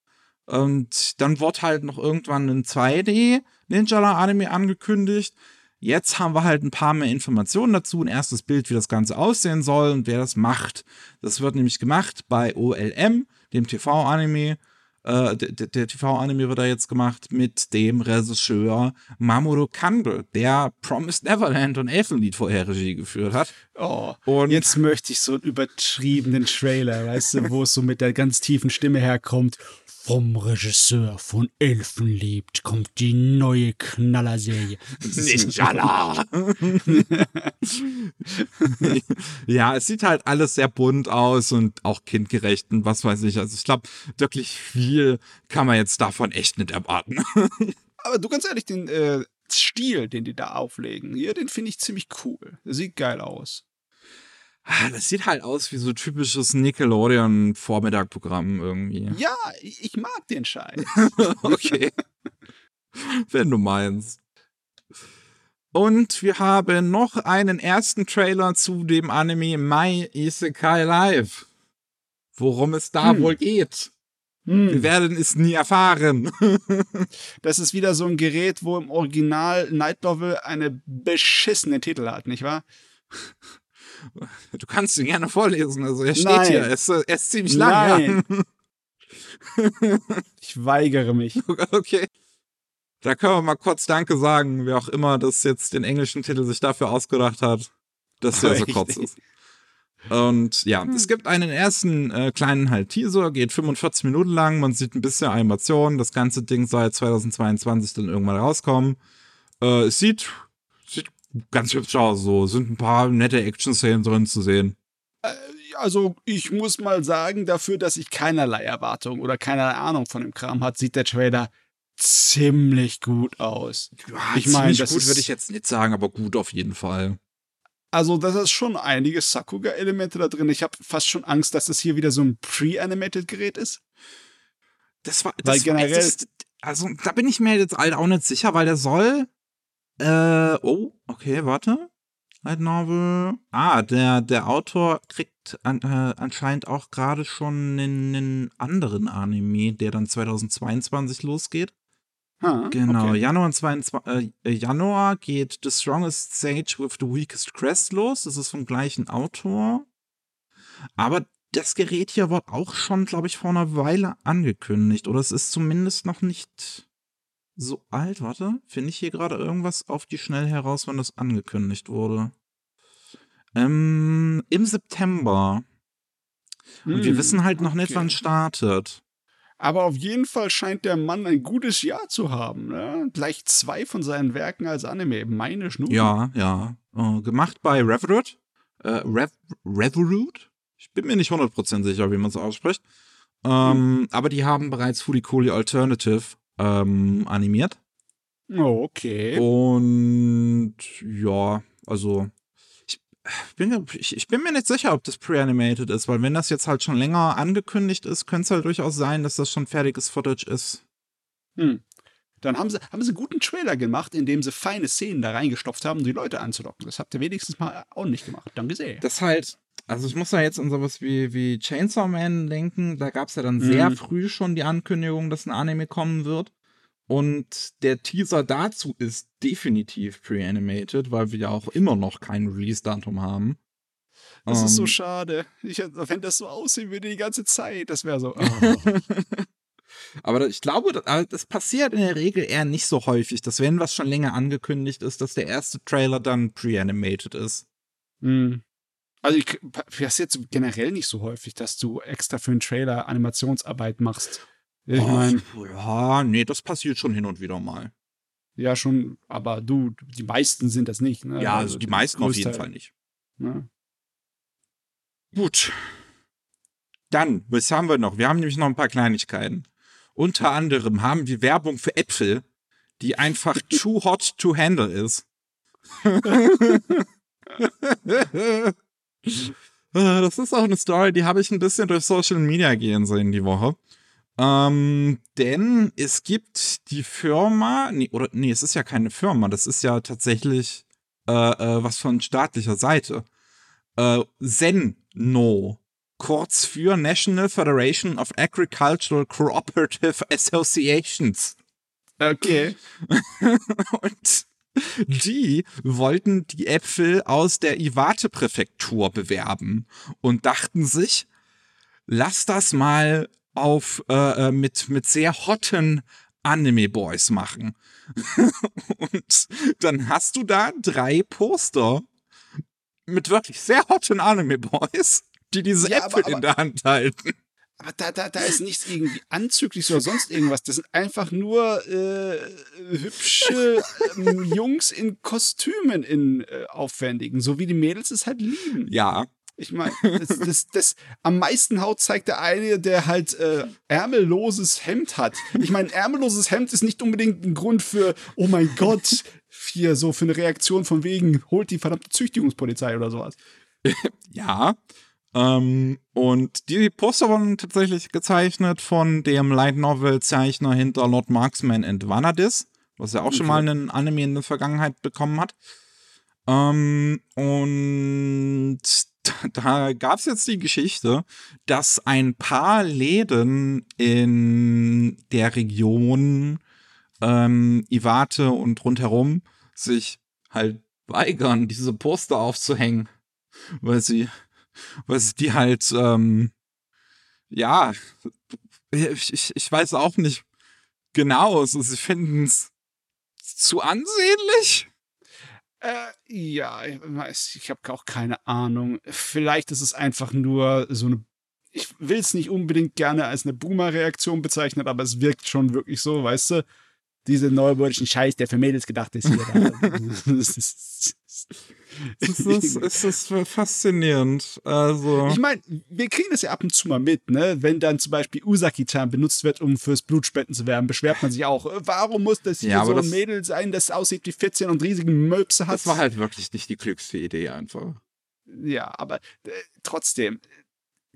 Und dann wurde halt noch irgendwann ein 2D Ninja-Anime angekündigt. Jetzt haben wir halt ein paar mehr Informationen dazu, ein erstes Bild, wie das Ganze aussehen soll und wer das macht. Das wird nämlich gemacht bei OLM, dem TV-Anime. Äh, der, der TV-Anime wird da jetzt gemacht mit dem Regisseur Mamoru Kando, der Promised Neverland und Elfenlied vorher Regie geführt hat. Oh, und jetzt möchte ich so einen übertriebenen Trailer, weißt du, wo es so mit der ganz tiefen Stimme herkommt. Vom Regisseur von Elfenlied kommt die neue Knallerserie. Ninjala! (laughs) ja, es sieht halt alles sehr bunt aus und auch kindgerecht und was weiß ich. Also ich glaube, wirklich viel kann man jetzt davon echt nicht erwarten. (laughs) Aber du ganz ehrlich, den äh, Stil, den die da auflegen, hier, den finde ich ziemlich cool. Sieht geil aus. Ah, das sieht halt aus wie so typisches Nickelodeon-Vormittagprogramm irgendwie. Ja, ich mag den Scheiß. (laughs) okay. Wenn du meinst. Und wir haben noch einen ersten Trailer zu dem Anime My Isekai Live. Worum es da hm. wohl geht. Hm. Wir werden es nie erfahren. (laughs) das ist wieder so ein Gerät, wo im Original Night Novel eine beschissene Titel hat, nicht wahr? Du kannst ihn gerne vorlesen. Also er steht Nein. hier. Er ist, er ist ziemlich lang. Ja. (laughs) ich weigere mich. Okay. Da können wir mal kurz Danke sagen, wer auch immer das jetzt den englischen Titel sich dafür ausgedacht hat, dass der so kurz ist. Und ja, hm. es gibt einen ersten äh, kleinen halt Teaser, geht 45 Minuten lang, man sieht ein bisschen Animation, das ganze Ding soll 2022 dann irgendwann rauskommen. Äh, es sieht ganz hübsch aus. So sind ein paar nette Action-Szenen drin zu sehen. Äh, also ich muss mal sagen, dafür, dass ich keinerlei Erwartung oder keine Ahnung von dem Kram hat, sieht der Trailer ziemlich gut aus. Ja, ich meine, das gut würde ich jetzt nicht sagen, aber gut auf jeden Fall. Also, das ist schon einige Sakuga-Elemente da drin. Ich habe fast schon Angst, dass das hier wieder so ein pre-animated Gerät ist. Das war, das weil generell. das, also, da bin ich mir jetzt halt auch nicht sicher, weil der soll äh, oh, okay, warte. Light Novel. Ah, der, der Autor kriegt an, äh, anscheinend auch gerade schon einen anderen Anime, der dann 2022 losgeht. Ah, genau, okay. Januar, 22, äh, Januar geht The Strongest Sage with the Weakest Crest los. Das ist vom gleichen Autor. Aber das Gerät hier wird auch schon, glaube ich, vor einer Weile angekündigt. Oder es ist zumindest noch nicht so alt, warte, finde ich hier gerade irgendwas auf die Schnell heraus, wann das angekündigt wurde. Ähm, Im September. Und hm, wir wissen halt noch okay. nicht, wann es startet. Aber auf jeden Fall scheint der Mann ein gutes Jahr zu haben. Ne? Gleich zwei von seinen Werken als Anime. Meine Schnur. Ja, ja. Uh, gemacht bei Reverut. Äh, Rev Reverut? Ich bin mir nicht 100% sicher, wie man es ausspricht. Ähm, aber die haben bereits Fully Coolly Alternative ähm, animiert. Oh, okay. Und ja, also ich bin, ich, ich bin mir nicht sicher, ob das pre-animated ist, weil wenn das jetzt halt schon länger angekündigt ist, könnte es halt durchaus sein, dass das schon fertiges Footage ist. Hm. Dann haben sie, haben sie einen guten Trailer gemacht, in dem sie feine Szenen da reingestopft haben, um die Leute anzulocken. Das habt ihr wenigstens mal auch nicht gemacht. Danke sehr. Das halt, also ich muss da jetzt an sowas wie, wie Chainsaw Man denken. Da gab es ja dann sehr Mhm. früh schon die Ankündigung, dass ein Anime kommen wird. Und der Teaser dazu ist definitiv pre-animated, weil wir ja auch immer noch kein Release-Datum haben. Das ist so Ähm, schade. Ich, wenn das so aussehen würde die ganze Zeit, das wäre so. (laughs) Oh. Aber ich glaube, das, passiert in der Regel eher nicht so häufig, dass wenn was schon länger angekündigt ist, dass der erste Trailer dann pre-animated ist. Hm. Also ich passiert generell nicht so häufig, dass du extra für einen Trailer Animationsarbeit machst. Ich meine, ja, nee, das passiert schon hin und wieder mal. ja schon, aber du, die meisten sind das nicht. Ne? Ja, also die meisten auf jeden Fall nicht. Ne? Gut. Dann, was haben wir noch? Wir haben nämlich noch ein paar Kleinigkeiten. Unter anderem haben wir Werbung für Äpfel, die einfach (laughs) too hot to handle ist. Äh, das ist auch eine Story, die habe ich ein bisschen durch Social Media gehen sehen die Woche. Ähm, denn es gibt die Firma, nee, oder nee, es ist ja keine Firma, das ist ja tatsächlich äh, äh, was von staatlicher Seite. Äh, Senno, kurz für National Federation of Agricultural Cooperative Associations. Okay. (laughs) Und die wollten die Äpfel aus der Iwate-Präfektur bewerben und dachten sich, lass das mal auf äh, äh, mit, mit sehr hotten Anime-Boys machen. (laughs) und dann hast du da drei Poster mit wirklich sehr hotten Anime-Boys, die diese Ja, aber- Äpfel in aber- der Hand halten. Aber da, da, da ist nichts irgendwie anzüglich oder sonst irgendwas. Das sind einfach nur äh, hübsche ähm, (laughs) Jungs in Kostümen in äh, aufwendigen, so wie die Mädels es halt lieben. Ja, Ich meine, das, das, das am meisten Haut zeigt der eine, der halt äh, ärmelloses Hemd hat. Ich meine, ärmelloses Hemd ist nicht unbedingt ein Grund für, oh mein Gott, hier so für eine Reaktion von wegen, holt die verdammte Züchtigungspolizei oder sowas. (laughs) Ja. Ähm, und die Poster wurden tatsächlich gezeichnet von dem Light Novel Zeichner hinter Lord Marksman and Vanadis, was ja auch schon Okay. mal einen Anime in der Vergangenheit bekommen hat. Ähm, und da gab es jetzt die Geschichte, dass ein paar Läden in der Region ähm, Iwate und rundherum sich halt weigern, diese Poster aufzuhängen, weil sie, sie die halt, ähm, ja, ich, ich, ich weiß auch nicht genau, also sie finden es zu ansehnlich. Äh, ja, ich weiß, ich habe auch keine Ahnung. Vielleicht ist es einfach nur so eine. Ich will es nicht unbedingt gerne als eine Boomer-Reaktion bezeichnen, aber es wirkt schon wirklich so, weißt du? Diese neumodischen Scheiß, der für Mädels gedacht ist hier. da. Das ist- Es (laughs) ist, es ist faszinierend. Also. ich meine, wir kriegen das ja ab und zu mal mit, ne? Wenn dann zum Beispiel Usaki-Chan benutzt wird, um fürs Blutspenden zu werben, beschwert man sich auch, äh, warum muss das hier Ja, so ein das- Mädel sein, das aussieht wie 14 und riesigen Möpse hat? Das war halt wirklich nicht die klügste Idee einfach. Ja, aber äh, trotzdem,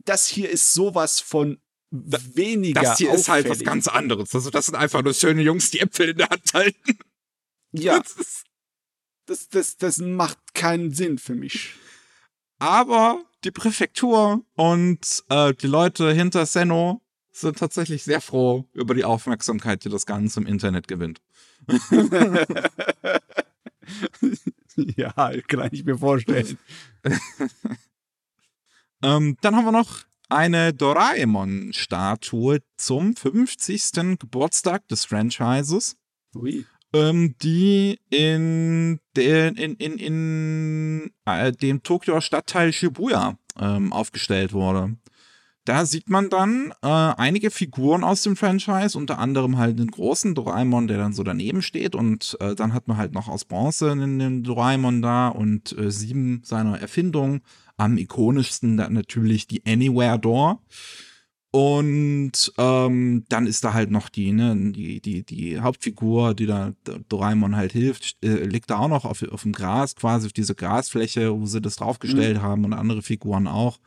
das hier ist sowas von weniger. Das hier ist halt was auffällig. ganz anderes. Also das sind einfach nur schöne Jungs, die Äpfel in der Hand halten. Ja, Das ist, das, das, das macht keinen Sinn für mich. aber die Präfektur und äh, die Leute hinter Senno sind tatsächlich sehr froh über die Aufmerksamkeit, die das Ganze im Internet gewinnt. (laughs) ja, kann ich mir vorstellen. (laughs) Ähm, dann haben wir noch eine Doraemon-Statue zum 50. Geburtstag des Franchises. Ui. Ähm, die in, den, in, in, in äh, dem Tokio Stadtteil Shibuya ähm, aufgestellt wurde. Da sieht man dann äh, einige Figuren aus dem Franchise, unter anderem halt den großen Doraemon, der dann so daneben steht und äh, dann hat man halt noch aus Bronze einen Doraemon da und äh, sieben seiner Erfindungen. Am ikonischsten dann natürlich die Anywhere Door. Und ähm, dann ist da halt noch die, ne, die, die, die Hauptfigur, die da Doraemon halt hilft, äh, liegt da auch noch auf, auf dem Gras, quasi auf diese Grasfläche, wo sie das draufgestellt mhm. haben und andere Figuren auch.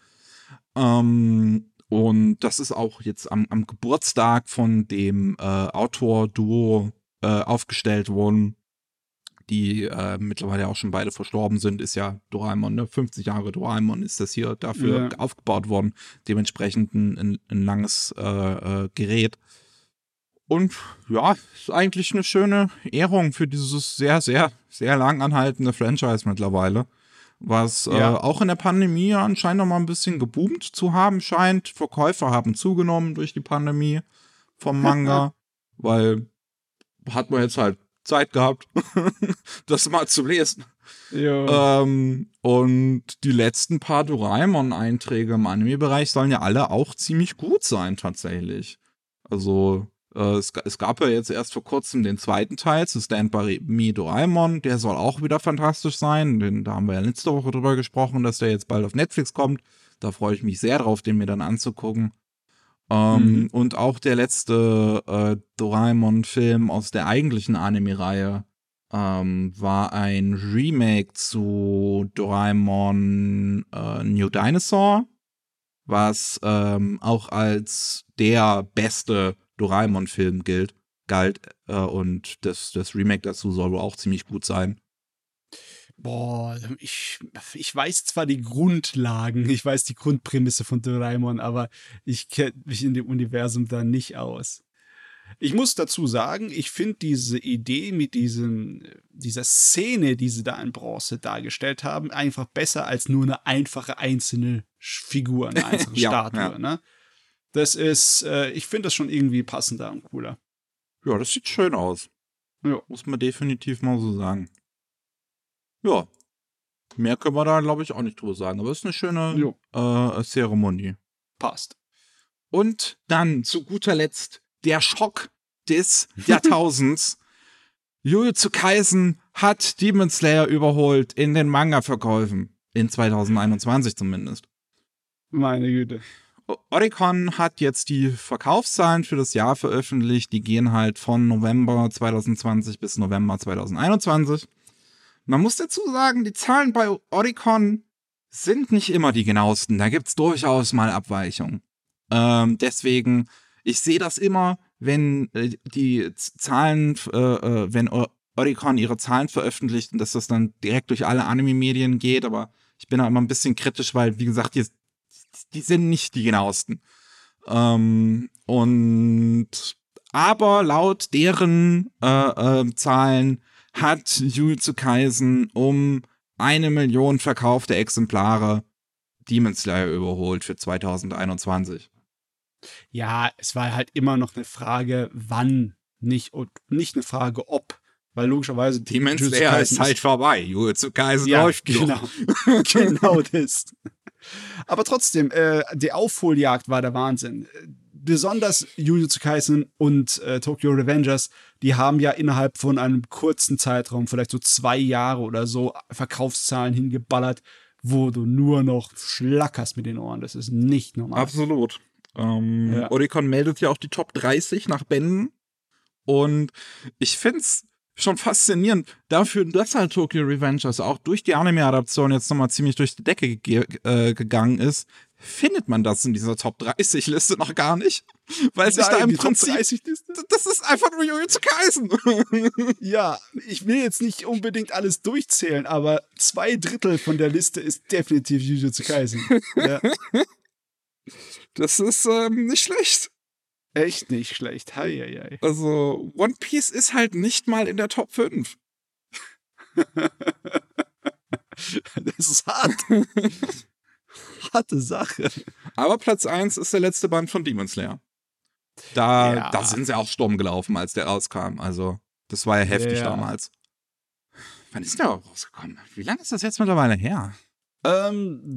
Ähm, und das ist auch jetzt am, am Geburtstag von dem äh, Autor-Duo äh, aufgestellt worden die äh, mittlerweile auch schon beide verstorben sind, ist ja Doraemon, ne? 50 Jahre Doraemon ist das hier dafür ja. aufgebaut worden. Dementsprechend ein, ein langes äh, äh, Gerät. Und ja, ist eigentlich eine schöne Ehrung für dieses sehr, sehr, sehr lang anhaltende Franchise mittlerweile. Was äh, ja. äh, auch in der Pandemie anscheinend noch mal ein bisschen geboomt zu haben scheint. Verkäufe haben zugenommen durch die Pandemie vom Manga, (laughs) weil hat man jetzt halt Zeit gehabt, (laughs) das mal zu lesen. Ähm, und die letzten paar Doraemon-Einträge im Anime-Bereich sollen ja alle auch ziemlich gut sein, tatsächlich. Also, äh, es, es, gab ja jetzt erst vor kurzem den zweiten Teil zu Stand By Me Doraemon. Der soll auch wieder fantastisch sein. Den, da haben wir ja letzte Woche drüber gesprochen, dass der jetzt bald auf Netflix kommt. Da freue ich mich sehr drauf, den mir dann anzugucken. Ähm, mhm. Und auch der letzte äh, Doraemon-Film aus der eigentlichen Anime-Reihe ähm, war ein Remake zu Doraemon äh, New Dinosaur, was ähm, auch als der beste Doraemon-Film gilt, galt. Äh, und das, das Remake dazu soll wohl auch ziemlich gut sein. Boah, ich, ich weiß zwar die Grundlagen, (laughs) ich weiß die Grundprämisse von Doraemon, aber ich kenne mich in dem Universum da nicht aus. Ich muss dazu sagen, ich finde diese Idee mit diesem, dieser Szene, die sie da in Bronze dargestellt haben, einfach besser als nur eine einfache einzelne Figur, eine (laughs) einzelne ja, Statue. Ja. Ne? Das ist, äh, ich finde das schon irgendwie passender und cooler. Ja, das sieht schön aus. Ja. Muss man definitiv mal so sagen. Ja. Mehr können wir da, glaube ich, auch nicht drüber sagen. Aber es ist eine schöne äh, Zeremonie. Passt. Und dann zu guter Letzt der Schock des (laughs) Jahrtausends. Jujutsu Kaisen hat Demon Slayer überholt in den Manga-Verkäufen. In 2021 zumindest. Meine Güte. Oricon hat jetzt die Verkaufszahlen für das Jahr veröffentlicht. Die gehen halt von November 2020 bis November 2021. Man muss dazu sagen, die Zahlen bei Oricon sind nicht immer die genauesten. Da gibt's durchaus mal Abweichungen. Ähm, deswegen, ich sehe das immer, wenn äh, die Zahlen, äh, äh, wenn Oricon ihre Zahlen veröffentlicht und dass das dann direkt durch alle Anime-Medien geht, aber ich bin da immer ein bisschen kritisch, weil, wie gesagt, die, die sind nicht die genauesten. Ähm, und aber laut deren äh, äh, Zahlen hat Jujutsu Kaisen um eine Million verkaufte Exemplare Demon Slayer überholt für 2021. Ja, es war halt immer noch eine Frage, wann, nicht, und nicht eine Frage, ob. Weil logischerweise. Demon Slayer ist halt vorbei. Jujutsu Kaisen ja, läuft genau. (laughs) genau das. Aber trotzdem, äh, die Aufholjagd war der Wahnsinn besonders Jujutsu Kaisen und äh, Tokyo Revengers, die haben ja innerhalb von einem kurzen Zeitraum, vielleicht so zwei Jahre oder so, Verkaufszahlen hingeballert, wo du nur noch schlackerst mit den Ohren. Das ist nicht normal. Absolut. Ähm, ja. Oricon meldet ja auch die Top 30 nach Bänden. Und ich finde es schon faszinierend dafür, dass halt Tokyo Revengers auch durch die Anime-Adaption jetzt nochmal ziemlich durch die Decke ge äh, gegangen ist, findet man das in dieser Top 30 Liste noch gar nicht. Weil sich da im Prinzip. Das ist einfach nur Jujutsu Kaisen. (laughs) ja, ich will jetzt nicht unbedingt alles durchzählen, aber zwei Drittel von der Liste ist definitiv Jujutsu Kaisen. (laughs) Ja. Das ist ähm, nicht schlecht. Echt nicht schlecht. Hei, hei, hei. Also, One Piece ist halt nicht mal in der Top 5. (laughs) das ist hart harte Sache. Aber Platz 1 ist der letzte Band von Demon Slayer. Da, ja. da sind sie auch Sturm gelaufen, als der rauskam. Also, das war ja heftig ja. damals. Wann ist der rausgekommen? Wie lange ist das jetzt mittlerweile her? Ähm,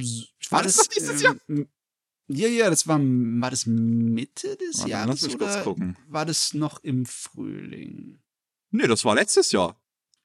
war das, das dieses Jahr? Ähm, ja, ja, das war, war das Mitte des Warte, Jahres lass mich oder kurz gucken. war das noch im Frühling? Nee, das war letztes Jahr.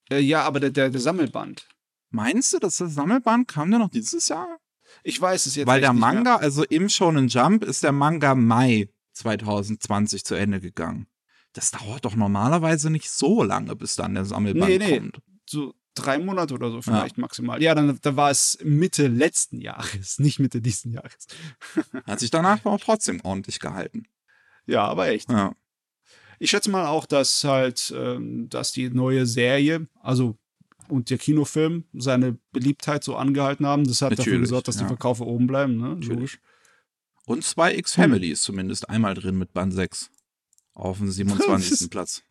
Äh, ja, aber der, der, der Sammelband. Meinst du, dass das Sammelband kam der noch dieses Jahr? Ich weiß es jetzt Weil der Manga, Mehr. also im Shonen Jump ist der Manga Mai 2020 zu Ende gegangen. Das dauert doch normalerweise nicht so lange, bis dann der Sammelband Nee, nee. kommt. So drei Monate oder so vielleicht maximal. Ja, dann da war es Mitte letzten Jahres, (laughs) nicht Mitte diesen Jahres. (laughs) Hat sich danach aber auch trotzdem ordentlich gehalten. Ja, aber echt. Ja. Ich schätze mal auch, dass halt, ähm, dass die neue Serie, also und der Kinofilm seine Beliebtheit so angehalten haben. Das hat dafür Natürlich, gesorgt, dass die ja. Verkaufe oben bleiben, ne? Logisch. Und 2X Family ist zumindest einmal drin mit Band 6. Auf dem 27. (laughs) Platz.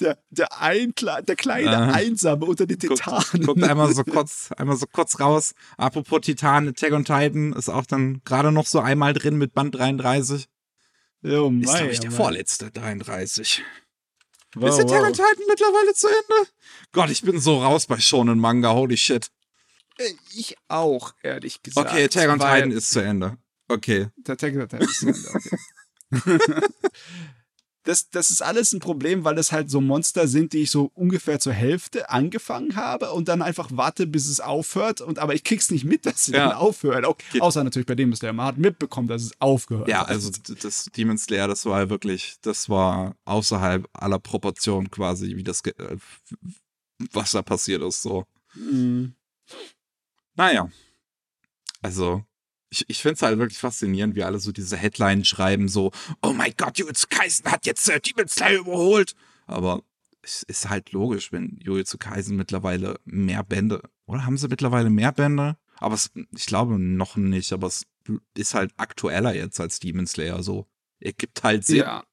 Der, der, ein, der kleine Ah. Einsame unter den Guckt, Titanen. guckt einmal so (laughs) kurz, einmal so kurz raus. Apropos Titan, Attack on Titan ist auch dann gerade noch so einmal drin mit Band 33. oh, Ist, mei, glaube ich, der vorletzte 33. Wow, ist Attack on wow. Titan mittlerweile zu Ende? Gott, ich bin so raus bei Shonen Manga, holy shit. Äh, Ich auch, ehrlich gesagt. Okay, Attack on Titan ist zu Ende. Okay. Der Attack on Titan ist zu Ende, okay. (laughs) (laughs) Das, das ist alles ein Problem, weil es halt so Monster sind, die ich so ungefähr zur Hälfte angefangen habe und dann einfach warte, bis es aufhört. Und aber ich krieg's nicht mit, (laughs) dass sie Ja. dann aufhört. Auch, Geht- außer natürlich bei dem ist der man hat mitbekommen, dass es aufgehört Ja, hat. also d- das Demon Slayer, das war wirklich, das war außerhalb aller Proportionen quasi, wie das, äh, was da passiert ist, so. Mhm. Naja. Also, ich, ich finde es halt wirklich faszinierend, wie alle so diese Headlines schreiben, so, oh mein Gott, Jujutsu Kaisen hat jetzt äh, Demon Slayer überholt. Aber es ist halt logisch, wenn Jujutsu Kaisen mittlerweile mehr Bände, oder haben sie mittlerweile mehr Bände? Aber es, ich glaube noch nicht, aber es ist halt aktueller jetzt als Demon Slayer, so. Ergibt halt Sinn. Ja.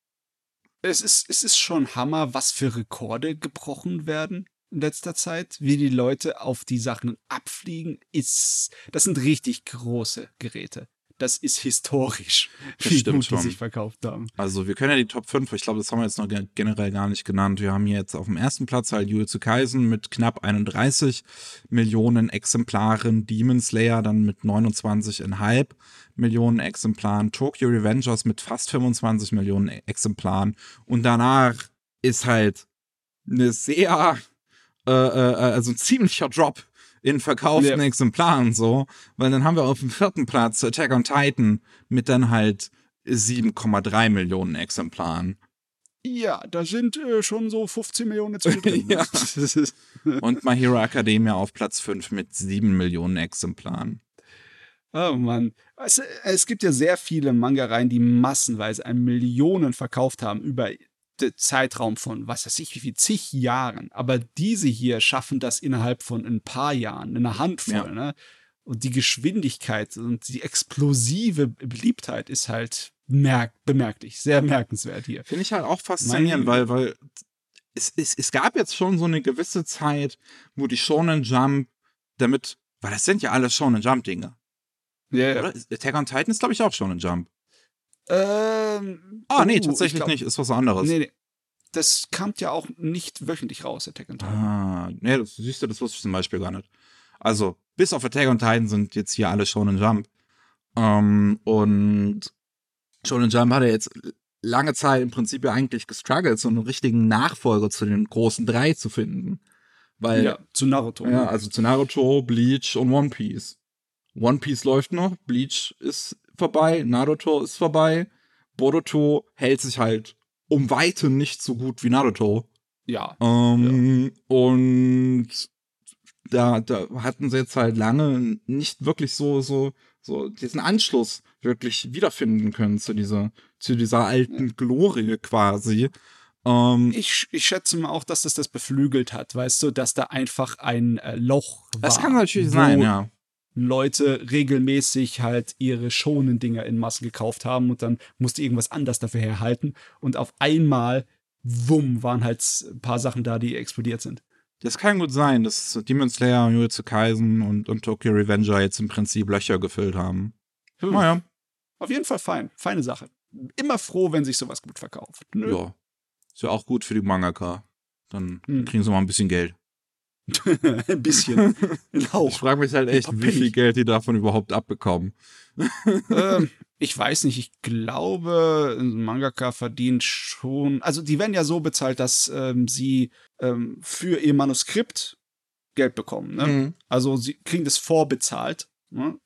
Es ist, es ist schon Hammer, was für Rekorde gebrochen werden in letzter Zeit. Wie die Leute auf die Sachen abfliegen, ist, das sind richtig große Geräte. Das ist historisch, Das wie gut die sich verkauft haben. Also wir können ja die Top 5, ich glaube, das haben wir jetzt noch ge- generell gar nicht genannt. Wir haben hier jetzt auf dem ersten Platz halt Jujutsu Kaisen mit knapp 31 Millionen Exemplaren, Demon Slayer dann mit 29,5 Millionen Exemplaren, Tokyo Revengers mit fast 25 Millionen Exemplaren und danach ist halt eine sehr, äh, äh, also ein ziemlicher Drop in verkauften Ja. Exemplaren so, weil dann haben wir auf dem vierten Platz Attack on Titan mit dann halt 7,3 Millionen Exemplaren. Ja, da sind äh, schon so 15 Millionen zwischendrin. (laughs) Ja. Und My Hero Academia auf Platz 5 mit 7 Millionen Exemplaren. Oh Mann. Es, es gibt ja sehr viele Manga-Reihen, die massenweise an Millionen verkauft haben über Zeitraum von, was weiß ich, wie viel, zig Jahren. Aber diese hier schaffen das innerhalb von ein paar Jahren, in einer Handvoll. Ja. Ne? Und die Geschwindigkeit und die explosive Beliebtheit ist halt merk bemerklich, sehr merkenswert hier. Finde ich halt auch faszinierend, weil, weil es, es, es gab jetzt schon so eine gewisse Zeit, wo die Shonen Jump damit, weil das sind ja alle Shonen Jump Dinge, Ja, oder? Attack on Titan ist glaube ich auch Shonen Jump. Ähm, Ah, nee, oh, tatsächlich ich glaub- nicht, ist was anderes. Nee, nee. Das kam ja auch nicht wöchentlich raus, Attack on Titan. Ah, nee, das siehst du, das wusste ich zum Beispiel gar nicht. Also, bis auf Attack on Titan sind jetzt hier alle Shonen Jump. Ähm, und Shonen Jump hatte jetzt lange Zeit im Prinzip ja eigentlich gestruggelt, so einen richtigen Nachfolger zu den großen drei zu finden. Weil, ja, zu Naruto. ja, also zu Naruto, Bleach und One Piece. One Piece läuft noch, Bleach ist vorbei, Naruto ist vorbei, Boruto hält sich halt um Weite nicht so gut wie Naruto. ja. Ähm, Und da, da hatten sie jetzt halt lange nicht wirklich so, so, so diesen Anschluss wirklich wiederfinden können zu dieser, zu dieser alten Glorie quasi. Ähm, Ich, ich schätze mal auch, dass das das beflügelt hat, weißt du, dass da einfach ein äh, Loch war. das kann natürlich sein, ja. Leute regelmäßig halt ihre schonen Dinger in Massen gekauft haben und dann musste irgendwas anders dafür herhalten und auf einmal, wumm, waren halt ein paar Sachen da, die explodiert sind. Das kann gut sein, dass Demon Slayer, Jujutsu Kaisen und, und Tokyo Revenger jetzt im Prinzip Löcher gefüllt haben. Hm. Naja, Auf jeden Fall fein, feine Sache. Immer froh, wenn sich sowas gut verkauft. Nö. ja. Ist ja auch gut für die Mangaka. Dann Hm. kriegen sie mal ein bisschen Geld. (laughs) ein bisschen. (laughs) Ein Ich Hauch. frage mich halt echt, wie viel. Geld die davon überhaupt abbekommen. (laughs) ähm, ich weiß nicht, ich glaube, ein Mangaka verdient schon. Also, die werden ja so bezahlt, dass ähm, sie ähm, für ihr Manuskript Geld bekommen. Ne? Mhm. Also, sie kriegen das vorbezahlt Ne?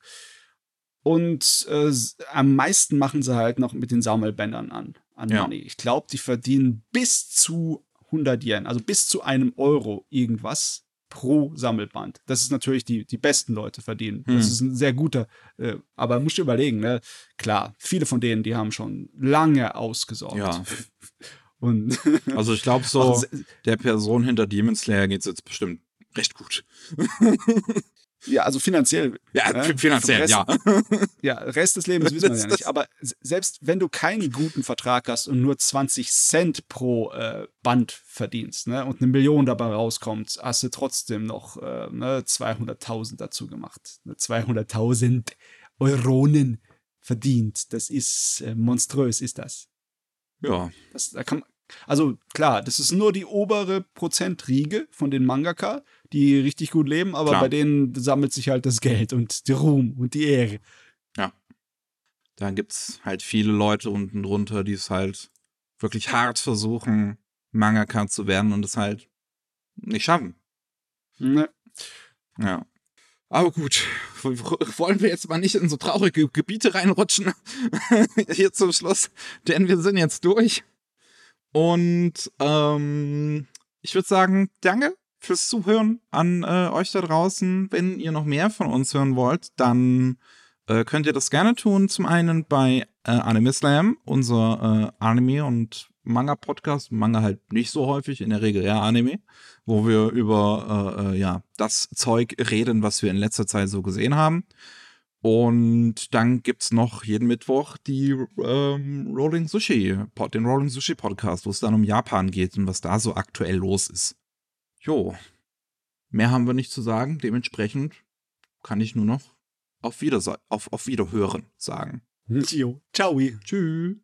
Und äh, am meisten machen sie halt noch mit den Sammelbändern an, an ja. Money. Ich glaube, die verdienen bis zu 100 Yen, also bis zu einem Euro irgendwas pro Sammelband. Das ist natürlich die, die besten Leute verdienen. Hm. Das ist ein sehr guter, äh, aber musst du überlegen, ne? Klar, viele von denen, die haben schon lange ausgesorgt. Ja. (laughs) Und (laughs) also ich glaube so, der Person hinter Demon Slayer geht es jetzt bestimmt recht gut. (laughs) Ja, also finanziell. Ja, ne? finanziell, Rest, ja. (laughs) Ja, Rest des Lebens wissen wir ja nicht. (laughs) Aber selbst wenn du keinen guten Vertrag hast und nur 20 Cent pro äh, Band verdienst ne, und eine Million dabei rauskommt, hast du trotzdem noch äh, ne, 200.000 dazu gemacht. 200.000 ne, Euronen verdient. Das ist äh, monströs, ist das. Ja. Das, da kann, also klar, das ist nur die obere Prozentriege von den Mangaka, die richtig gut leben, aber klar. bei denen sammelt sich halt das Geld und der Ruhm und die Ehre. Ja. Da gibt es halt viele Leute unten drunter, die es halt wirklich hart versuchen, Mangaka zu werden und es halt nicht schaffen. Ne. Ja. Aber gut, wollen wir jetzt mal nicht in so traurige Gebiete reinrutschen (laughs) hier zum Schluss, denn wir sind jetzt durch. Und ähm, ich würde sagen, danke fürs Zuhören an äh, euch da draußen. Wenn ihr noch mehr von uns hören wollt, dann äh, könnt ihr das gerne tun. Zum einen bei äh, Anime Slam, unser äh, Anime- und Manga-Podcast. Manga halt nicht so häufig, in der Regel eher Anime, wo wir über äh, äh, ja, das Zeug reden, was wir in letzter Zeit so gesehen haben. Und dann gibt es noch jeden Mittwoch die ähm, Rolling Sushi, den Rolling Sushi Podcast, wo es dann um Japan geht und was da so aktuell los ist. Jo, mehr haben wir nicht zu sagen. Dementsprechend kann ich nur noch auf, Wiederse auf, auf Wiederhören sagen. Jo, ciao. Tschüss.